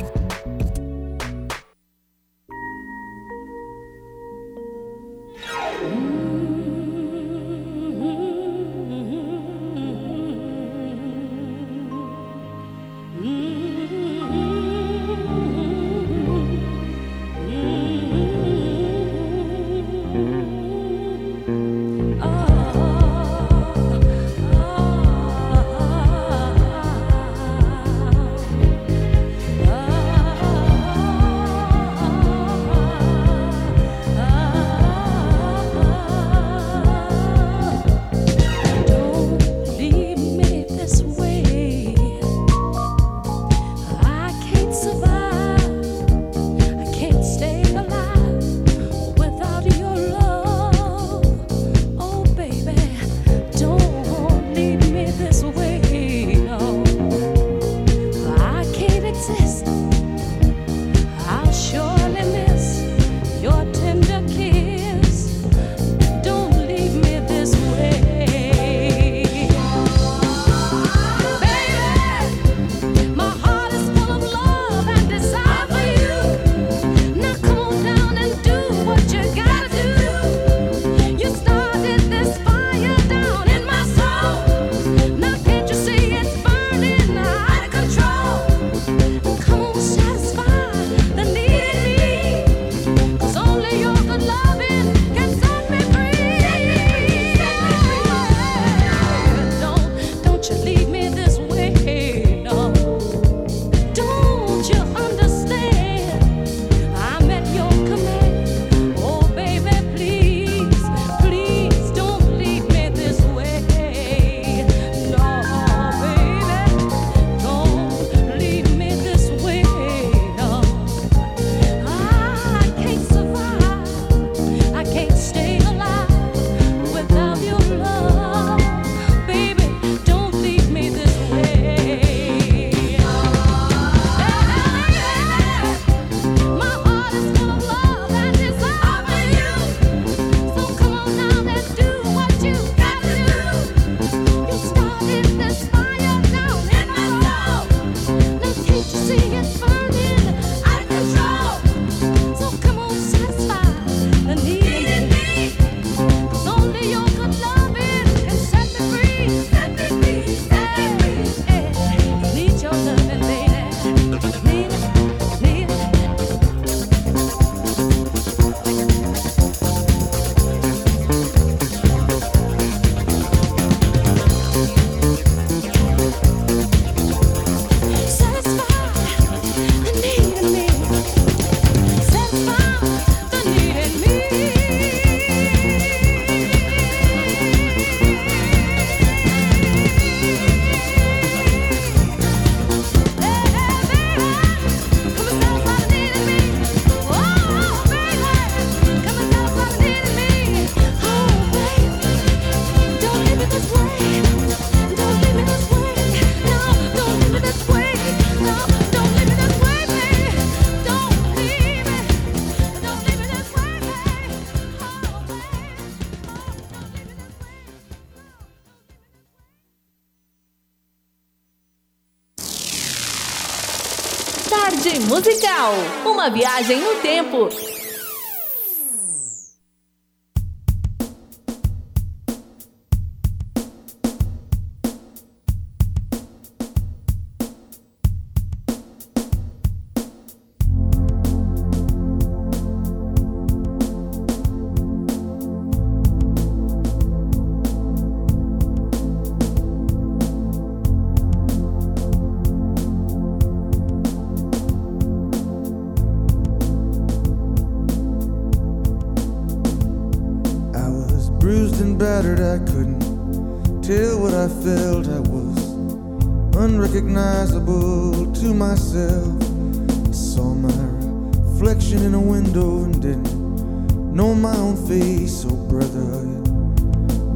musical. Uma viagem no tempo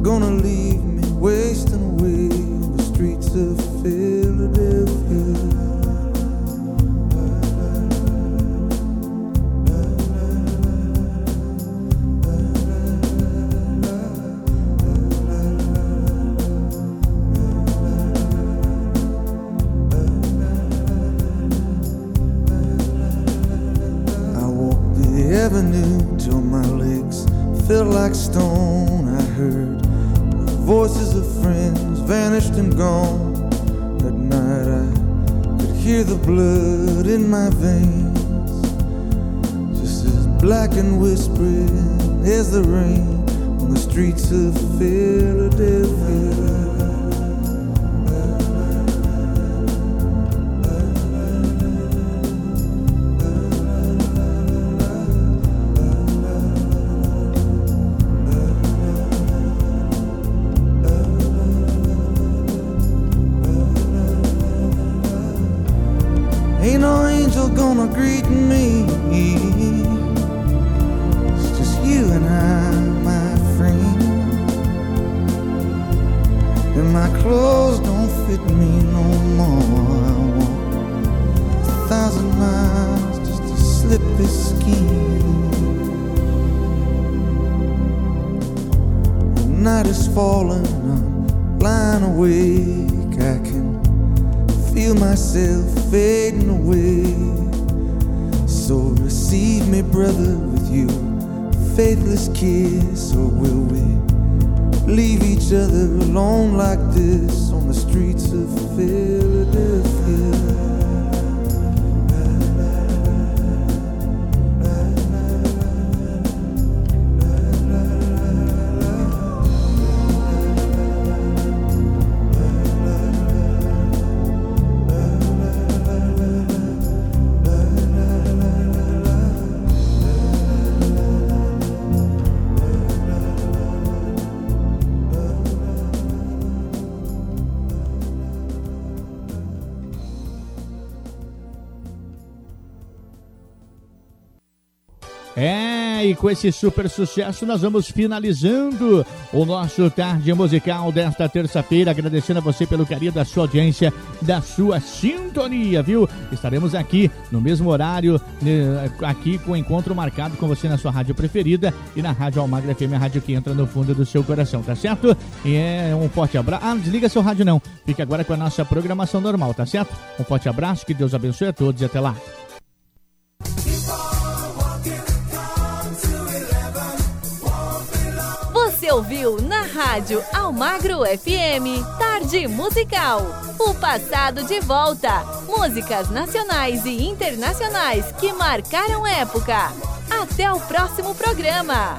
gonna leave. Esse super sucesso nós vamos finalizando o nosso tarde musical desta terça-feira, agradecendo a você pelo carinho da sua audiência, da sua sintonia, viu? Estaremos aqui no mesmo horário, né, aqui com o encontro marcado com você na sua rádio preferida e na Rádio Almagra FM, a rádio que entra no fundo do seu coração, tá certo? E é um forte abraço. Ah, desliga seu rádio não. Fique agora com a nossa programação normal, tá certo? Um forte abraço, que Deus abençoe a todos e até lá. Ouviu na rádio Almagro FM Tarde Musical. O passado de volta. Músicas nacionais e internacionais que marcaram época. Até o próximo programa.